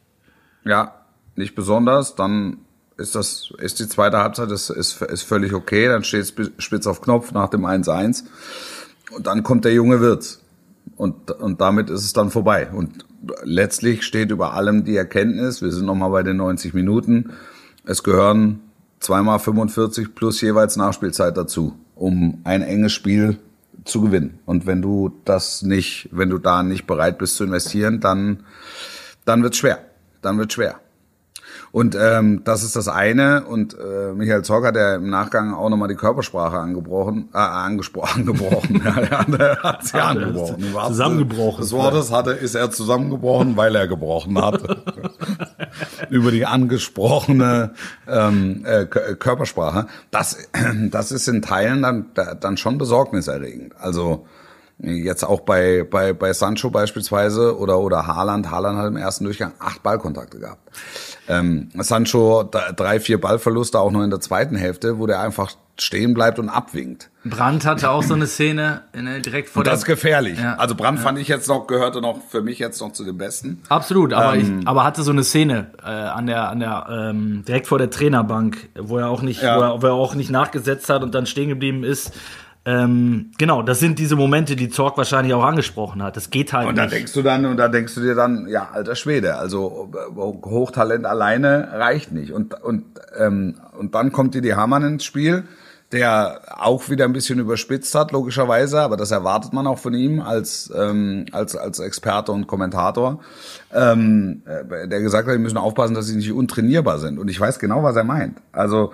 Ja, nicht besonders, dann ist das, ist die zweite Halbzeit, ist, ist, ist völlig okay, dann steht es spitz auf Knopf nach dem 1-1 und dann kommt der junge Wirtz und, und damit ist es dann vorbei und letztlich steht über allem die Erkenntnis, wir sind nochmal bei den 90 Minuten, es gehören zweimal 45 plus jeweils Nachspielzeit dazu, um ein enges Spiel zu gewinnen. Und wenn du das nicht, wenn du da nicht bereit bist zu investieren, dann, dann wird's schwer. Dann wird's schwer. Und ähm, das ist das eine. Und äh, Michael Zorc hat ja im Nachgang auch nochmal die Körpersprache angebrochen, äh, angesprochen, angebrochen. ja, der hat sie angebrochen. Zusammengebrochen. Des Wortes hatte, ist er zusammengebrochen, weil er gebrochen hat. über die angesprochene ähm, äh, Körpersprache. Das, das ist in Teilen dann, dann schon besorgniserregend. Also Jetzt auch bei, bei, bei Sancho beispielsweise oder, oder Haaland. Haaland hat im ersten Durchgang acht Ballkontakte gehabt. Ähm, Sancho drei, vier Ballverluste auch noch in der zweiten Hälfte, wo der einfach stehen bleibt und abwinkt. Brandt hatte auch so eine Szene in, direkt vor und der. Das ist gefährlich. Ja, also Brandt ja. fand ich jetzt noch, gehörte noch für mich jetzt noch zu den Besten. Absolut, aber, ähm, ich, aber hatte so eine Szene äh, an der, an der ähm, direkt vor der Trainerbank, wo er auch nicht, ja. wo, er, wo er auch nicht nachgesetzt hat und dann stehen geblieben ist. Ähm, genau, das sind diese Momente, die Zorg wahrscheinlich auch angesprochen hat. Das geht halt Und da denkst du dann, und da denkst du dir dann, ja, alter Schwede, also Hochtalent alleine reicht nicht. Und, und, ähm, und dann kommt dir die Hamann ins Spiel, der auch wieder ein bisschen überspitzt hat, logischerweise, aber das erwartet man auch von ihm als, ähm, als, als Experte und Kommentator, ähm, äh, der gesagt hat, die müssen aufpassen, dass sie nicht untrainierbar sind. Und ich weiß genau, was er meint. Also,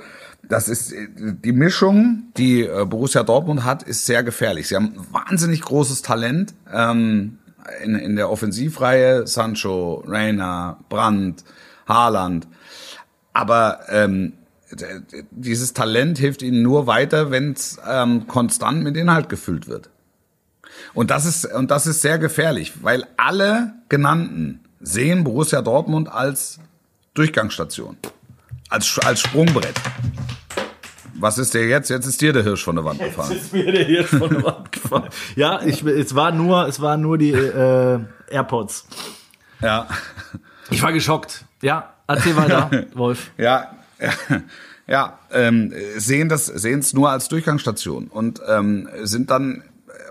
das ist die Mischung, die äh, Borussia Dortmund hat, ist sehr gefährlich. Sie haben wahnsinnig großes Talent ähm, in, in der Offensivreihe. Sancho, Reina, Brandt, Haaland. Aber ähm, dieses Talent hilft ihnen nur weiter, wenn es ähm, konstant mit Inhalt gefüllt wird. Und das ist und das ist sehr gefährlich, weil alle genannten sehen Borussia Dortmund als Durchgangsstation, als als Sprungbrett. Was ist dir jetzt? Jetzt ist dir der Hirsch von der Wand gefahren. Jetzt ist mir der Hirsch von der Wand gefahren. Ja, ich, es war nur, es waren nur die äh, AirPods. Ja. Ich war geschockt. Ja, erzähl weiter, Wolf. Ja, ja, ja ähm, sehen das, sehen es nur als Durchgangsstation und ähm, sind dann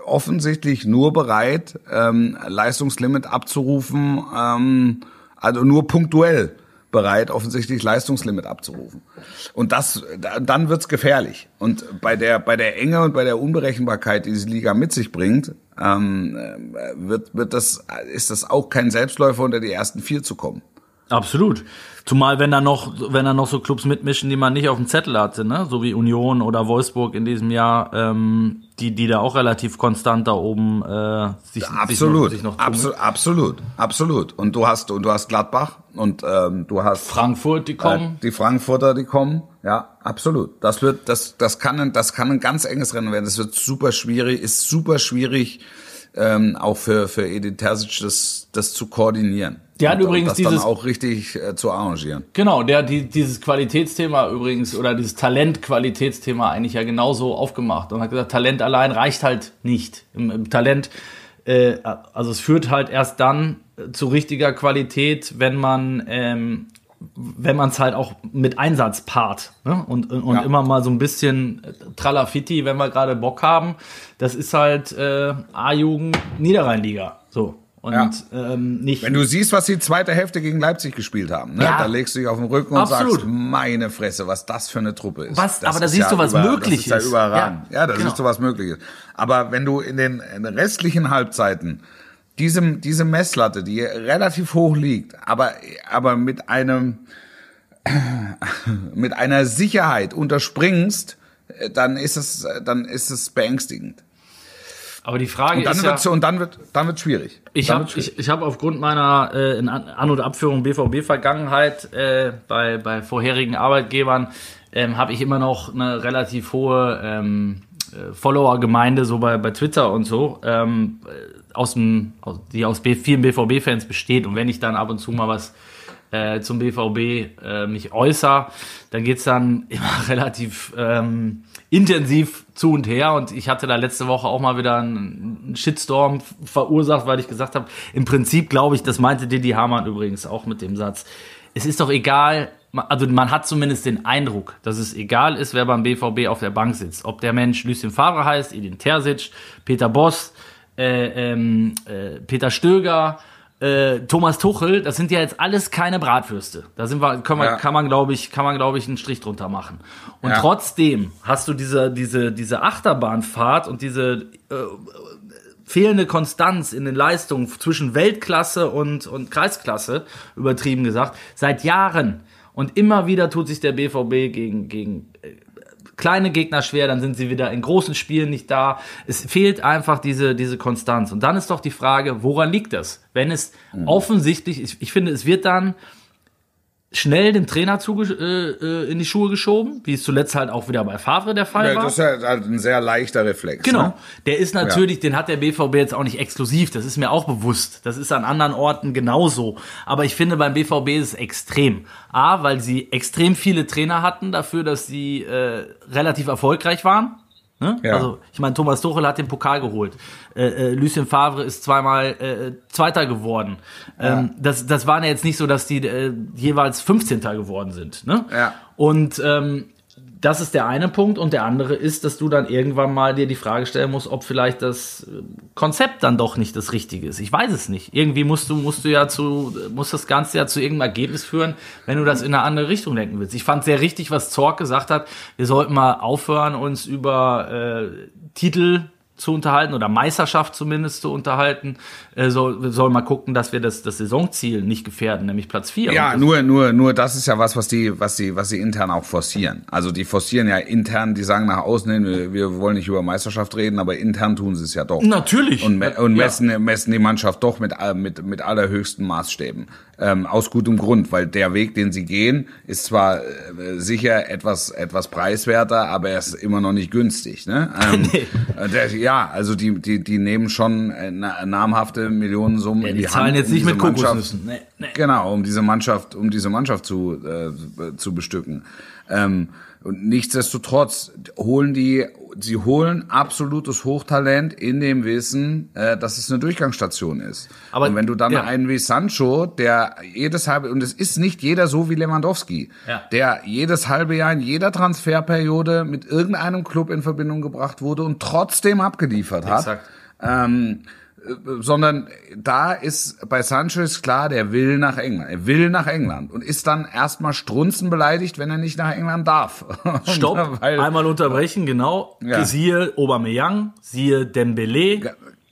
offensichtlich nur bereit, ähm, Leistungslimit abzurufen, ähm, also nur punktuell bereit, offensichtlich Leistungslimit abzurufen. Und das, dann wird's gefährlich. Und bei der, bei der Enge und bei der Unberechenbarkeit, die diese Liga mit sich bringt, ähm, wird, wird das, ist das auch kein Selbstläufer, unter die ersten vier zu kommen. Absolut. Zumal wenn da noch, wenn da noch so Clubs mitmischen, die man nicht auf dem Zettel hatte, ne, so wie Union oder Wolfsburg in diesem Jahr, ähm, die, die da auch relativ konstant da oben äh, sich, absolut, sich noch, sich noch absolut, absolut, absolut. Und du hast und du hast Gladbach und ähm, du hast Frankfurt, die kommen, äh, die Frankfurter, die kommen, ja, absolut. Das wird, das, das kann, ein, das kann ein ganz enges Rennen werden. Das wird super schwierig, ist super schwierig ähm, auch für, für Edith Terzic das, das zu koordinieren. Der hat übrigens das dieses dann auch richtig äh, zu arrangieren. Genau, der die, dieses Qualitätsthema übrigens oder dieses Talent-Qualitätsthema eigentlich ja genauso aufgemacht und hat gesagt, Talent allein reicht halt nicht. Im, im Talent, äh, also es führt halt erst dann zu richtiger Qualität, wenn man ähm, wenn man es halt auch mit Einsatz paart ne? und, und ja. immer mal so ein bisschen Tralafitti, wenn wir gerade Bock haben. Das ist halt äh, A-Jugend Niederrheinliga. So. Und ja. ähm, nicht. Wenn du siehst, was die zweite Hälfte gegen Leipzig gespielt haben, ne? Ja. da legst du dich auf den Rücken und Absolut. sagst, meine Fresse, was das für eine Truppe ist. Was, aber da siehst du, was über, möglich ist. Das ist ja überragend. Ja, ja da genau. siehst du, was möglich ist. Aber wenn du in den, in den restlichen Halbzeiten diese, diese Messlatte, die relativ hoch liegt, aber, aber mit einem, mit einer Sicherheit unterspringst, dann ist es, dann ist es beängstigend. Aber die Frage und dann ist ja, und dann wird dann wird schwierig. Ich habe ich, ich hab aufgrund meiner äh, An- und Abführung BVB Vergangenheit äh, bei bei vorherigen Arbeitgebern ähm, habe ich immer noch eine relativ hohe ähm, äh, Follower-Gemeinde so bei bei Twitter und so. Ähm, aus dem, die aus vielen BVB-Fans besteht. Und wenn ich dann ab und zu mal was äh, zum BVB äh, mich äußere, dann geht's dann immer relativ ähm, intensiv zu und her. Und ich hatte da letzte Woche auch mal wieder einen Shitstorm verursacht, weil ich gesagt habe, im Prinzip glaube ich, das meinte Didi Hamann übrigens auch mit dem Satz, es ist doch egal, also man hat zumindest den Eindruck, dass es egal ist, wer beim BVB auf der Bank sitzt. Ob der Mensch Lucien Favre heißt, Edin Terzic, Peter Boss, äh, ähm, äh, Peter Stöger, äh, Thomas Tuchel, das sind ja jetzt alles keine Bratwürste. Da sind wir, können wir, ja. kann man glaube ich, kann man glaube ich einen Strich drunter machen. Und ja. trotzdem hast du diese diese diese Achterbahnfahrt und diese äh, fehlende Konstanz in den Leistungen zwischen Weltklasse und und Kreisklasse übertrieben gesagt seit Jahren. Und immer wieder tut sich der BVB gegen gegen äh, kleine Gegner schwer, dann sind sie wieder in großen Spielen nicht da. Es fehlt einfach diese, diese Konstanz. Und dann ist doch die Frage, woran liegt das? Wenn es mhm. offensichtlich, ich, ich finde, es wird dann schnell dem Trainer äh, äh, in die Schuhe geschoben, wie es zuletzt halt auch wieder bei Favre der Fall Ja, war. das ist ja halt ein sehr leichter Reflex. Genau. Ne? Der ist natürlich, den hat der BVB jetzt auch nicht exklusiv. Das ist mir auch bewusst. Das ist an anderen Orten genauso. Aber ich finde, beim BVB ist es extrem. A, weil sie extrem viele Trainer hatten dafür, dass sie äh, relativ erfolgreich waren. Ne? Ja. Also, ich meine, Thomas Tuchel hat den Pokal geholt. Äh, äh, Lucien Favre ist zweimal äh, Zweiter geworden. Ähm, das, das waren ja jetzt nicht so, dass die äh, jeweils 15. geworden sind. Ne? Ja. Und ähm, das ist der eine Punkt und der andere ist, dass du dann irgendwann mal dir die Frage stellen musst, ob vielleicht das Konzept dann doch nicht das Richtige ist. Ich weiß es nicht. Irgendwie musst du musst du ja zu muss das Ganze ja zu irgendeinem Ergebnis führen, wenn du das in eine andere Richtung denken willst. Ich fand sehr richtig, was Zorc gesagt hat. Wir sollten mal aufhören, uns über äh, Titel zu unterhalten oder Meisterschaft zumindest zu unterhalten. Äh, soll, sollen mal gucken, dass wir das, das Saisonziel nicht gefährden, nämlich Platz 4. Ja, nur, nur, nur das ist ja was, was die, was die, was die intern auch forcieren. Also die forcieren ja intern, die sagen nach außen hin, wir, wir wollen nicht über Meisterschaft reden, aber intern tun sie es ja doch. Natürlich. Und, me und Ja. messen, messen die Mannschaft doch mit, all- mit, mit allerhöchsten Maßstäben. Ähm, aus gutem Grund, weil der Weg, den sie gehen, ist zwar äh, sicher etwas, etwas preiswerter, aber er ist immer noch nicht günstig. Ne? Ähm, Nee. äh, der, ja, also die, die, die nehmen schon äh, na, namhafte Millionensummen Ja, in die die zahlen Hand, jetzt um nicht mit Kokosnüssen. Nee, nee. Genau, um diese Mannschaft, um diese Mannschaft zu, äh, zu bestücken. Ähm, und nichtsdestotrotz holen die, sie holen absolutes Hochtalent in dem Wissen, äh, dass es eine Durchgangsstation ist. Aber- und wenn du dann ja. einen wie Sancho, der jedes halbe, und es ist nicht jeder so wie Lewandowski, Ja. der jedes halbe Jahr in jeder Transferperiode mit irgendeinem Club in Verbindung gebracht wurde und trotzdem abgeliefert hat. Exakt. Ähm, äh, sondern da ist bei Sanchez klar, der will nach England. Er will nach England und ist dann erstmal strunzenbeleidigt, wenn er nicht nach England darf. Stopp, Weil, einmal unterbrechen, genau. Ja. Siehe Aubameyang, siehe Dembele.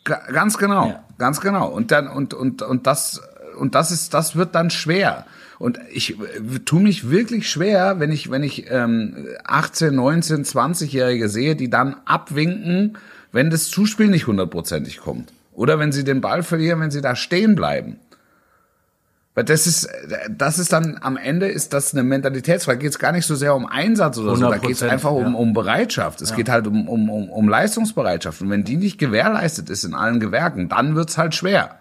Ga- ganz genau, Ja. ganz genau. Und dann und und und das und das ist das wird dann schwer. Und ich äh, tue mich wirklich schwer, wenn ich wenn ich ähm, 18, 19, 20-Jährige sehe, die dann abwinken, wenn das Zuspiel nicht hundertprozentig kommt. Oder wenn sie den Ball verlieren, wenn sie da stehen bleiben. Weil das ist, das ist dann am Ende ist das eine Mentalitätsfrage. Geht es gar nicht so sehr um Einsatz oder so. Da geht es 100%, einfach um, ja. um Bereitschaft. Es geht halt um, um, um, um Leistungsbereitschaft. Und wenn die nicht gewährleistet ist in allen Gewerken, dann wird's halt schwer.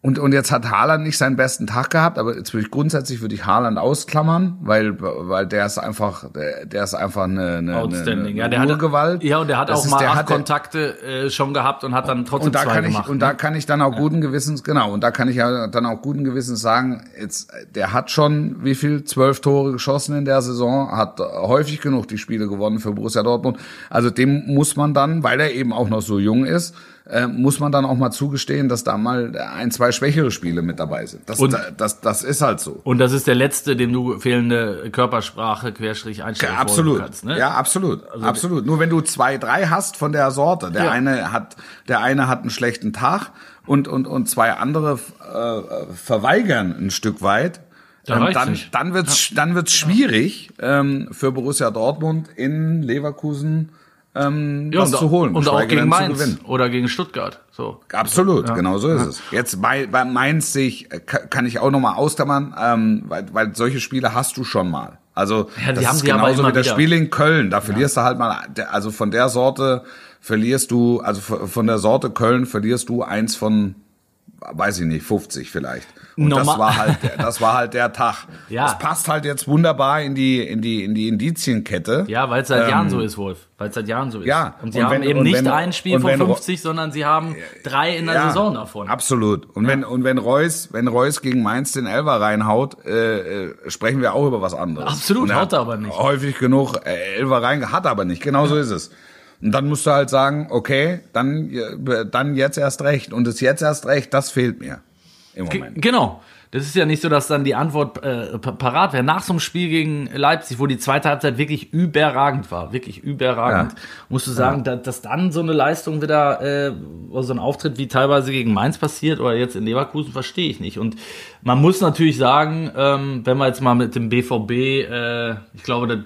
Und, und jetzt hat Haaland nicht seinen besten Tag gehabt, aber jetzt würde ich grundsätzlich würde ich Haaland ausklammern, weil, weil der ist einfach, der, der ist einfach eine, eine, Outstanding. eine, ja, eine der hat, ja, und der hat Das auch ist- mal der acht Kontakte äh, schon gehabt und hat dann trotzdem und da zwei kann ich gemacht. und ne? da kann ich dann auch guten Gewissens genau und da kann ich ja dann auch guten Gewissens sagen jetzt der hat schon wie viel zwölf Tore geschossen in der Saison hat häufig genug die Spiele gewonnen für Borussia Dortmund also dem muss man dann weil er eben auch noch so jung ist äh, muss man dann auch mal zugestehen dass da mal ein zwei schwächere Spiele mit dabei sind das Und- das das ist halt so und das ist der letzte, dem du fehlende Körpersprache, Querstrich, Einstellung Ja, absolut. kannst. Ne? Ja, absolut. absolut. Nur wenn du zwei, drei hast von der Sorte, der Ja. eine hat, der eine hat einen schlechten Tag und, und, und zwei andere äh, verweigern ein Stück weit, Dann ähm, dann, nicht. dann wird's, dann wird's schwierig, ähm, für Borussia Dortmund in Leverkusen, ähm, Ja, was und, zu holen. Und auch gegen Mainz gewinnen. oder gegen Stuttgart. So. Absolut, genau so ist es. Jetzt bei, bei Mainz sehe ich, äh, ka- kann ich auch nochmal ausklammern, ähm, weil, weil solche Spiele hast du schon mal. Also Ja, die das haben ist genauso wie das wieder. Spiel in Köln. Da verlierst du halt mal, also von der Sorte verlierst du, also von der Sorte Köln verlierst du eins von, weiß ich nicht, 50 vielleicht. Und das Normal- war halt, der, das war halt der Tag. Ja. Das passt halt jetzt wunderbar in die, in die, in die Indizienkette. Ja, weil es seit Jahren so ist, Wolf. Weil es seit Jahren so ist. Ähm, Ja, Und sie und haben wenn- eben nicht wenn- ein Spiel von wenn Ro- 50, sondern sie haben drei in der Ja, Saison davon. Absolut. Und wenn und wenn Reus, wenn Reus gegen Mainz den Elfer reinhaut, äh, äh, sprechen wir auch über was anderes. Absolut, haut hat er aber nicht. Häufig genug äh, Elfer rein, hat er aber nicht. Genau so ist es. Und dann musst du halt sagen, okay, dann äh, dann jetzt erst recht und das jetzt erst recht, das fehlt mir im Moment. Genau. Das ist ja nicht so, dass dann die Antwort äh, pa- parat wäre. Nach so einem Spiel gegen Leipzig, wo die zweite Halbzeit wirklich überragend war, wirklich überragend, Ja. musst du sagen, da, dass dann so eine Leistung wieder, äh, oder so ein Auftritt wie teilweise gegen Mainz passiert oder jetzt in Leverkusen, verstehe ich nicht. Und man muss natürlich sagen, ähm, wenn wir jetzt mal mit dem BVB, äh, ich glaube, dass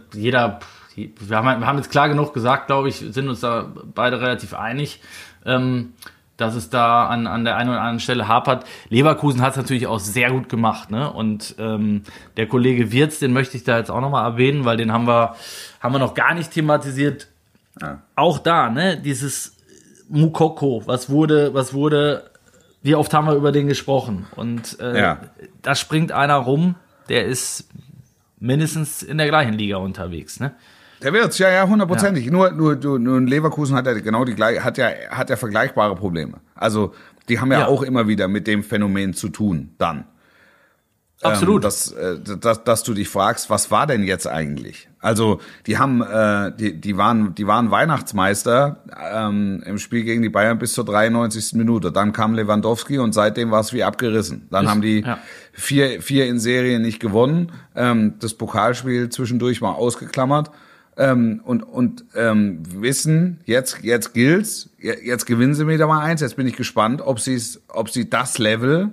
wir haben, wir haben jetzt klar genug gesagt, glaube ich, sind uns da beide relativ einig. Ähm, dass es da an, an der einen oder anderen Stelle hapert. Leverkusen hat es natürlich auch sehr gut gemacht, ne? Und ähm, der Kollege Wirz, den möchte ich da jetzt auch nochmal erwähnen, weil den haben wir, haben wir noch gar nicht thematisiert. Ja. Auch da, ne, dieses Mukoko, was wurde, was wurde, wie oft haben wir über den gesprochen? Und äh, Ja. da springt einer rum, der ist mindestens in der gleichen Liga unterwegs, ne? Der wird's, ja, ja, hundertprozentig. Nur, nur, nur, nur Leverkusen hat er genau die gleiche, hat ja, hat er vergleichbare Probleme. Also, die haben ja, Ja. auch immer wieder mit dem Phänomen zu tun, dann. Absolut. Ähm, dass, äh, dass, dass du dich fragst, was war denn jetzt eigentlich? Also, die haben, äh, die, die waren, die waren Weihnachtsmeister ähm, im Spiel gegen die Bayern bis zur 93. Minute. Dann kam Lewandowski und seitdem war es wie abgerissen. Dann Ist- haben die ja. vier, vier in Serie nicht gewonnen. Ähm, das Pokalspiel zwischendurch mal ausgeklammert. Ähm, und und ähm, wissen, jetzt, jetzt gilt's, Je- jetzt gewinnen sie wieder mal eins. Jetzt bin ich gespannt, ob sie ob sie das Level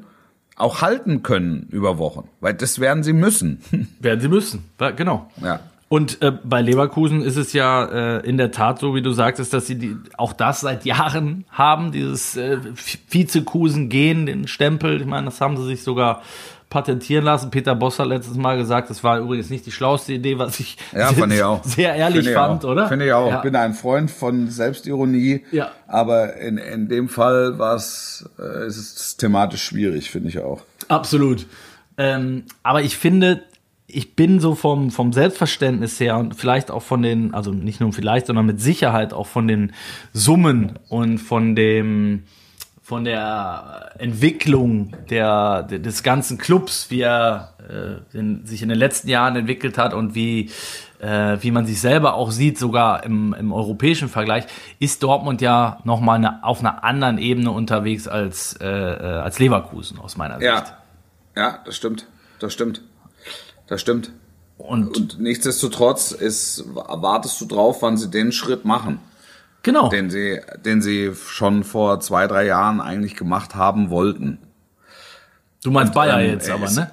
auch halten können über Wochen. Weil das werden sie müssen. Werden sie müssen, genau. ja. Und äh, bei Leverkusen ist es ja äh, in der Tat so, wie du sagtest, dass sie die, auch das seit Jahren haben, dieses äh, Vizekusen-Gehen, den Stempel. Ich meine, das haben sie sich sogar patentieren lassen. Peter Boss hat letztes Mal gesagt, das war übrigens nicht die schlauste Idee, was ich Ja, fand ich auch. sehr ehrlich ich fand, auch. oder? Finde ich auch. Ja. Bin ein Freund von Selbstironie. Ja. Aber in, in dem Fall war es, äh, ist es thematisch schwierig, finde ich auch. Absolut. Ähm, aber ich finde, ich bin so vom, vom Selbstverständnis her und vielleicht auch von den, also nicht nur vielleicht, sondern mit Sicherheit auch von den Summen und von dem, von der Entwicklung der, de- des ganzen Clubs, wie er äh, in, sich in den letzten Jahren entwickelt hat und wie, äh, wie man sich selber auch sieht, sogar im, im europäischen Vergleich, ist Dortmund ja nochmal eine, auf einer anderen Ebene unterwegs als, äh, äh, als Leverkusen aus meiner Sicht. Ja. Ja, das stimmt. Das stimmt. Das stimmt. Und, Und nichtsdestotrotz ist, wartest du drauf, wann sie den Schritt machen, genau. den sie, den sie schon vor zwei, drei Jahren eigentlich gemacht haben wollten. Du meinst Bayer ähm, jetzt aber, es- ne?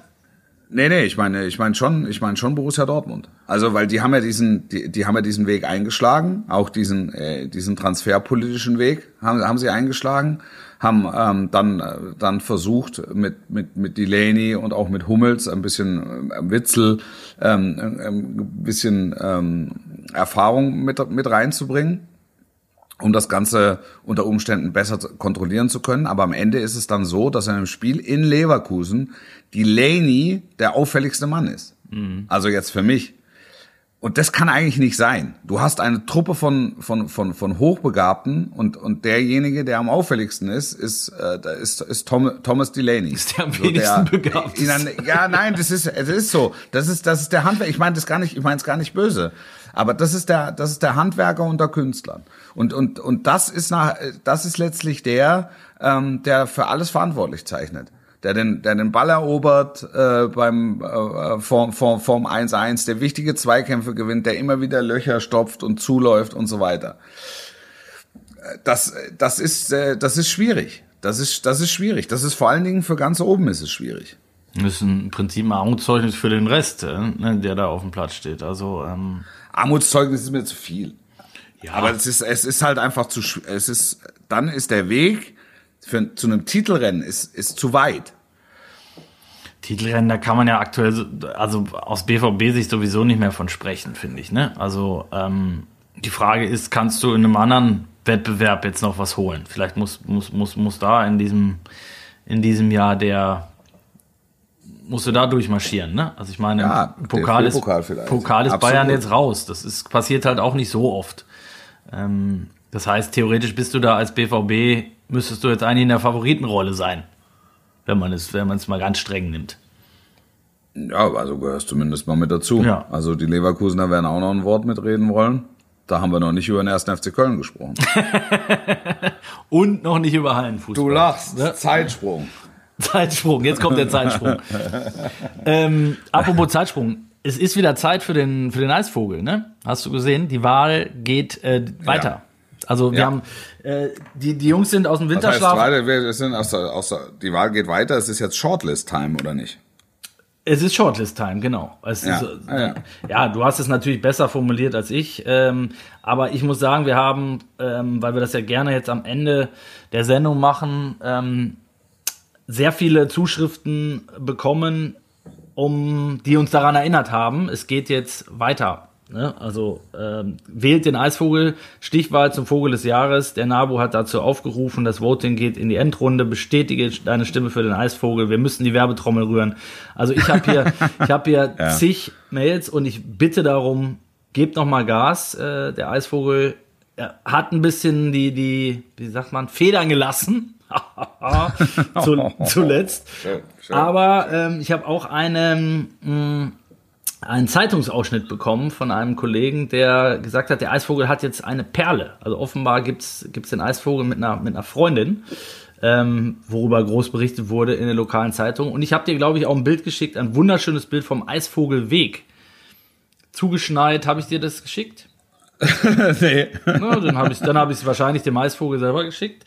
Nee, nee, ich meine, ich meine schon, ich meine schon Borussia Dortmund. Also, weil die haben ja diesen, die, die haben ja diesen Weg eingeschlagen, auch diesen, äh, diesen transferpolitischen Weg haben, haben sie eingeschlagen, haben ähm, dann, äh, dann versucht mit mit mit Delaney und auch mit Hummels ein bisschen äh, Witzel ähm, ein bisschen ähm, Erfahrung mit mit reinzubringen um das Ganze unter Umständen besser kontrollieren zu können. Aber am Ende ist es dann so, dass in einem Spiel in Leverkusen Delaney der auffälligste Mann ist. Also jetzt für mich. Und das kann eigentlich nicht sein. Du hast eine Truppe von, von, von, von Hochbegabten und, und derjenige, der am auffälligsten ist, ist, äh, ist, ist Tom, Thomas Delaney. Ist der am So wenigsten begabt. Ja, nein, das ist, es ist so. Das ist, das ist der Handwerker. Ich meine das gar nicht, ich meine es gar nicht böse. Aber das ist der, das ist der Handwerker unter Künstlern. Und, und, und das ist nach, das ist letztlich der, ähm, der für alles verantwortlich zeichnet. Der den, der den Ball erobert äh, beim äh, Form, Form, Form 1-1, der wichtige Zweikämpfe gewinnt, der immer wieder Löcher stopft und zuläuft und so weiter. Äh, Das, das ist, äh, das ist schwierig. Das ist, das ist schwierig. Das ist vor allen Dingen für ganz oben ist es schwierig. Das ist im Prinzip ein Armutszeugnis für den Rest, äh, ne, der da auf dem Platz steht. Also, ähm, Armutszeugnis ist mir zu viel. ja, Aber es ist, es ist halt einfach zu, es ist, dann ist der Weg für, zu einem Titelrennen ist, ist zu weit. Titelrennen, da kann man ja aktuell, so- also aus BVB-Sicht sowieso nicht mehr von sprechen, finde ich. Ne? Also ähm, die Frage ist, kannst du in einem anderen Wettbewerb jetzt noch was holen? Vielleicht muss, muss, muss, muss da in diesem, in diesem Jahr der musst du da durchmarschieren, ne? Also ich meine, Ja, Pokal ist, vielleicht. Pokal ist Absolut. Bayern jetzt raus. Das ist, passiert halt auch nicht so oft. Ähm, das heißt, theoretisch bist du da als BVB, müsstest du jetzt eigentlich in der Favoritenrolle sein. Wenn man es, wenn man es mal ganz streng nimmt. Ja, also gehörst zumindest mal mit dazu. Ja. Also die Leverkusener werden auch noch ein Wort mitreden wollen. Da haben wir noch nicht über den 1. FC Köln gesprochen. Und noch nicht über Hallenfußball. lachst. Zeitsprung. Zeitsprung, jetzt kommt der Zeitsprung. ähm, apropos Zeitsprung, es ist wieder Zeit für den, für den Eisvogel, ne? Hast du gesehen? Die Wahl geht äh, weiter. Also wir Ja. haben, äh, die, die Jungs sind aus dem Das heißt, Winterschlaf. wir sind aus der, aus der, die Wahl geht weiter. Es ist jetzt Shortlist-Time, oder nicht? Es ist Shortlist-Time, genau. Es Ja, ist, äh, ja. ja, du hast es natürlich besser formuliert als ich. Ähm, aber ich muss sagen, wir haben, ähm, weil wir das ja gerne jetzt am Ende der Sendung machen, ähm, sehr viele Zuschriften bekommen, um die uns daran erinnert haben, es geht jetzt weiter. Ne? Also ähm, wählt den Eisvogel, Stichwahl zum Vogel des Jahres. Der NABU hat dazu aufgerufen, das Voting geht in die Endrunde. Bestätige deine Stimme für den Eisvogel. Wir müssen die Werbetrommel rühren. Also ich habe hier, ich habe hier Ja. zig Mails und ich bitte darum, gebt noch mal Gas. Äh, der Eisvogel er hat ein bisschen die, die, wie sagt man, Federn gelassen. Zu, zuletzt. Schön, schön. Aber ähm, ich habe auch einen, mh, einen Zeitungsausschnitt bekommen von einem Kollegen, der gesagt hat, der Eisvogel hat jetzt eine Perle. Also offenbar gibt's gibt's den Eisvogel mit einer, mit einer Freundin, ähm, worüber groß berichtet wurde in der lokalen Zeitung. Und ich habe dir, glaube ich, auch ein Bild geschickt, ein wunderschönes Bild vom Eisvogelweg. Zugeschneit, habe ich dir das geschickt? nee. Na, dann habe ich es wahrscheinlich dem Eisvogel selber geschickt.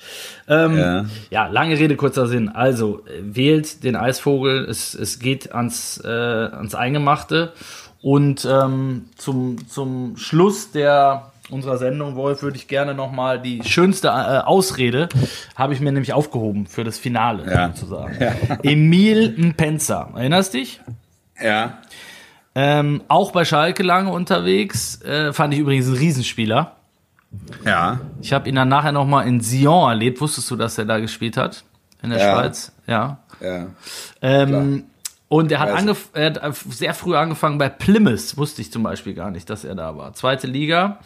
Ähm, ja. Ja. lange Rede kurzer Sinn. Also äh, wählt den Eisvogel. Es, es geht ans äh, ans Eingemachte und ähm, zum zum Schluss der unserer Sendung Wolf würde ich gerne noch mal die schönste äh, Ausrede habe ich mir nämlich aufgehoben für das Finale Ja. sozusagen. Emil Mpenza, erinnerst dich? Ja. Ähm, auch bei Schalke lange unterwegs. Äh, fand ich übrigens ein Riesenspieler. Ja. Ich habe ihn dann nachher noch mal in Sion erlebt. Wusstest du, dass er da gespielt hat? In der Ja. Schweiz? Ja. Ja. Ähm, und er hat, er hat sehr früh angefangen bei Plymouth. Wusste ich zum Beispiel gar nicht, dass er da war. Zweite Liga.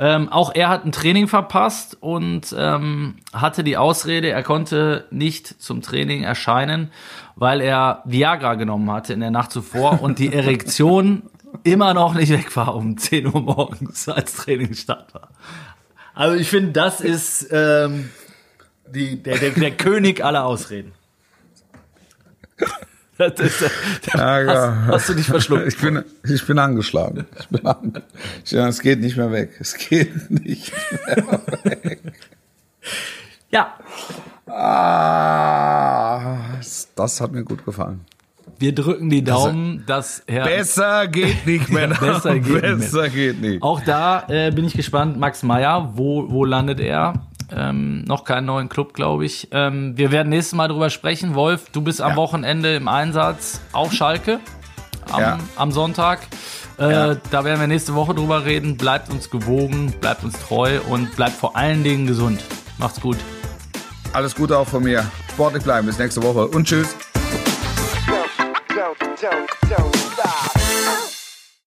Ähm, auch er hat ein Training verpasst und ähm, hatte die Ausrede, er konnte nicht zum Training erscheinen, weil er Viagra genommen hatte in der Nacht zuvor und die Erektion immer noch nicht weg war um 10 Uhr morgens, als Trainingsstart war. Also ich finde, das ist ähm, die, der, der, der König aller Ausreden. Das ist, Ja, ja. hast, hast du dich verschluckt? Ich bin, ich bin angeschlagen. Ich bin an, ich, es geht nicht mehr weg. Es geht nicht. Ja, Ah, das hat mir gut gefallen. wir drücken die Daumen, dass Herr. Besser geht nicht mehr. Besser geht nicht mehr. Besser geht nicht. Auch da äh, bin ich gespannt. Max Meyer, wo, wo landet er? Ähm, noch keinen neuen Club, glaube ich. Ähm, wir werden nächstes Mal drüber sprechen. Wolf, du bist am Ja. Wochenende im Einsatz auf Schalke am, Ja. am Sonntag. Äh, Ja. Da werden wir nächste Woche drüber reden. Bleibt uns gewogen, bleibt uns treu und bleibt vor allen Dingen gesund. Macht's gut. Alles Gute auch von mir. Sportlich bleiben. Bis nächste Woche und tschüss. Don't, don't, don't.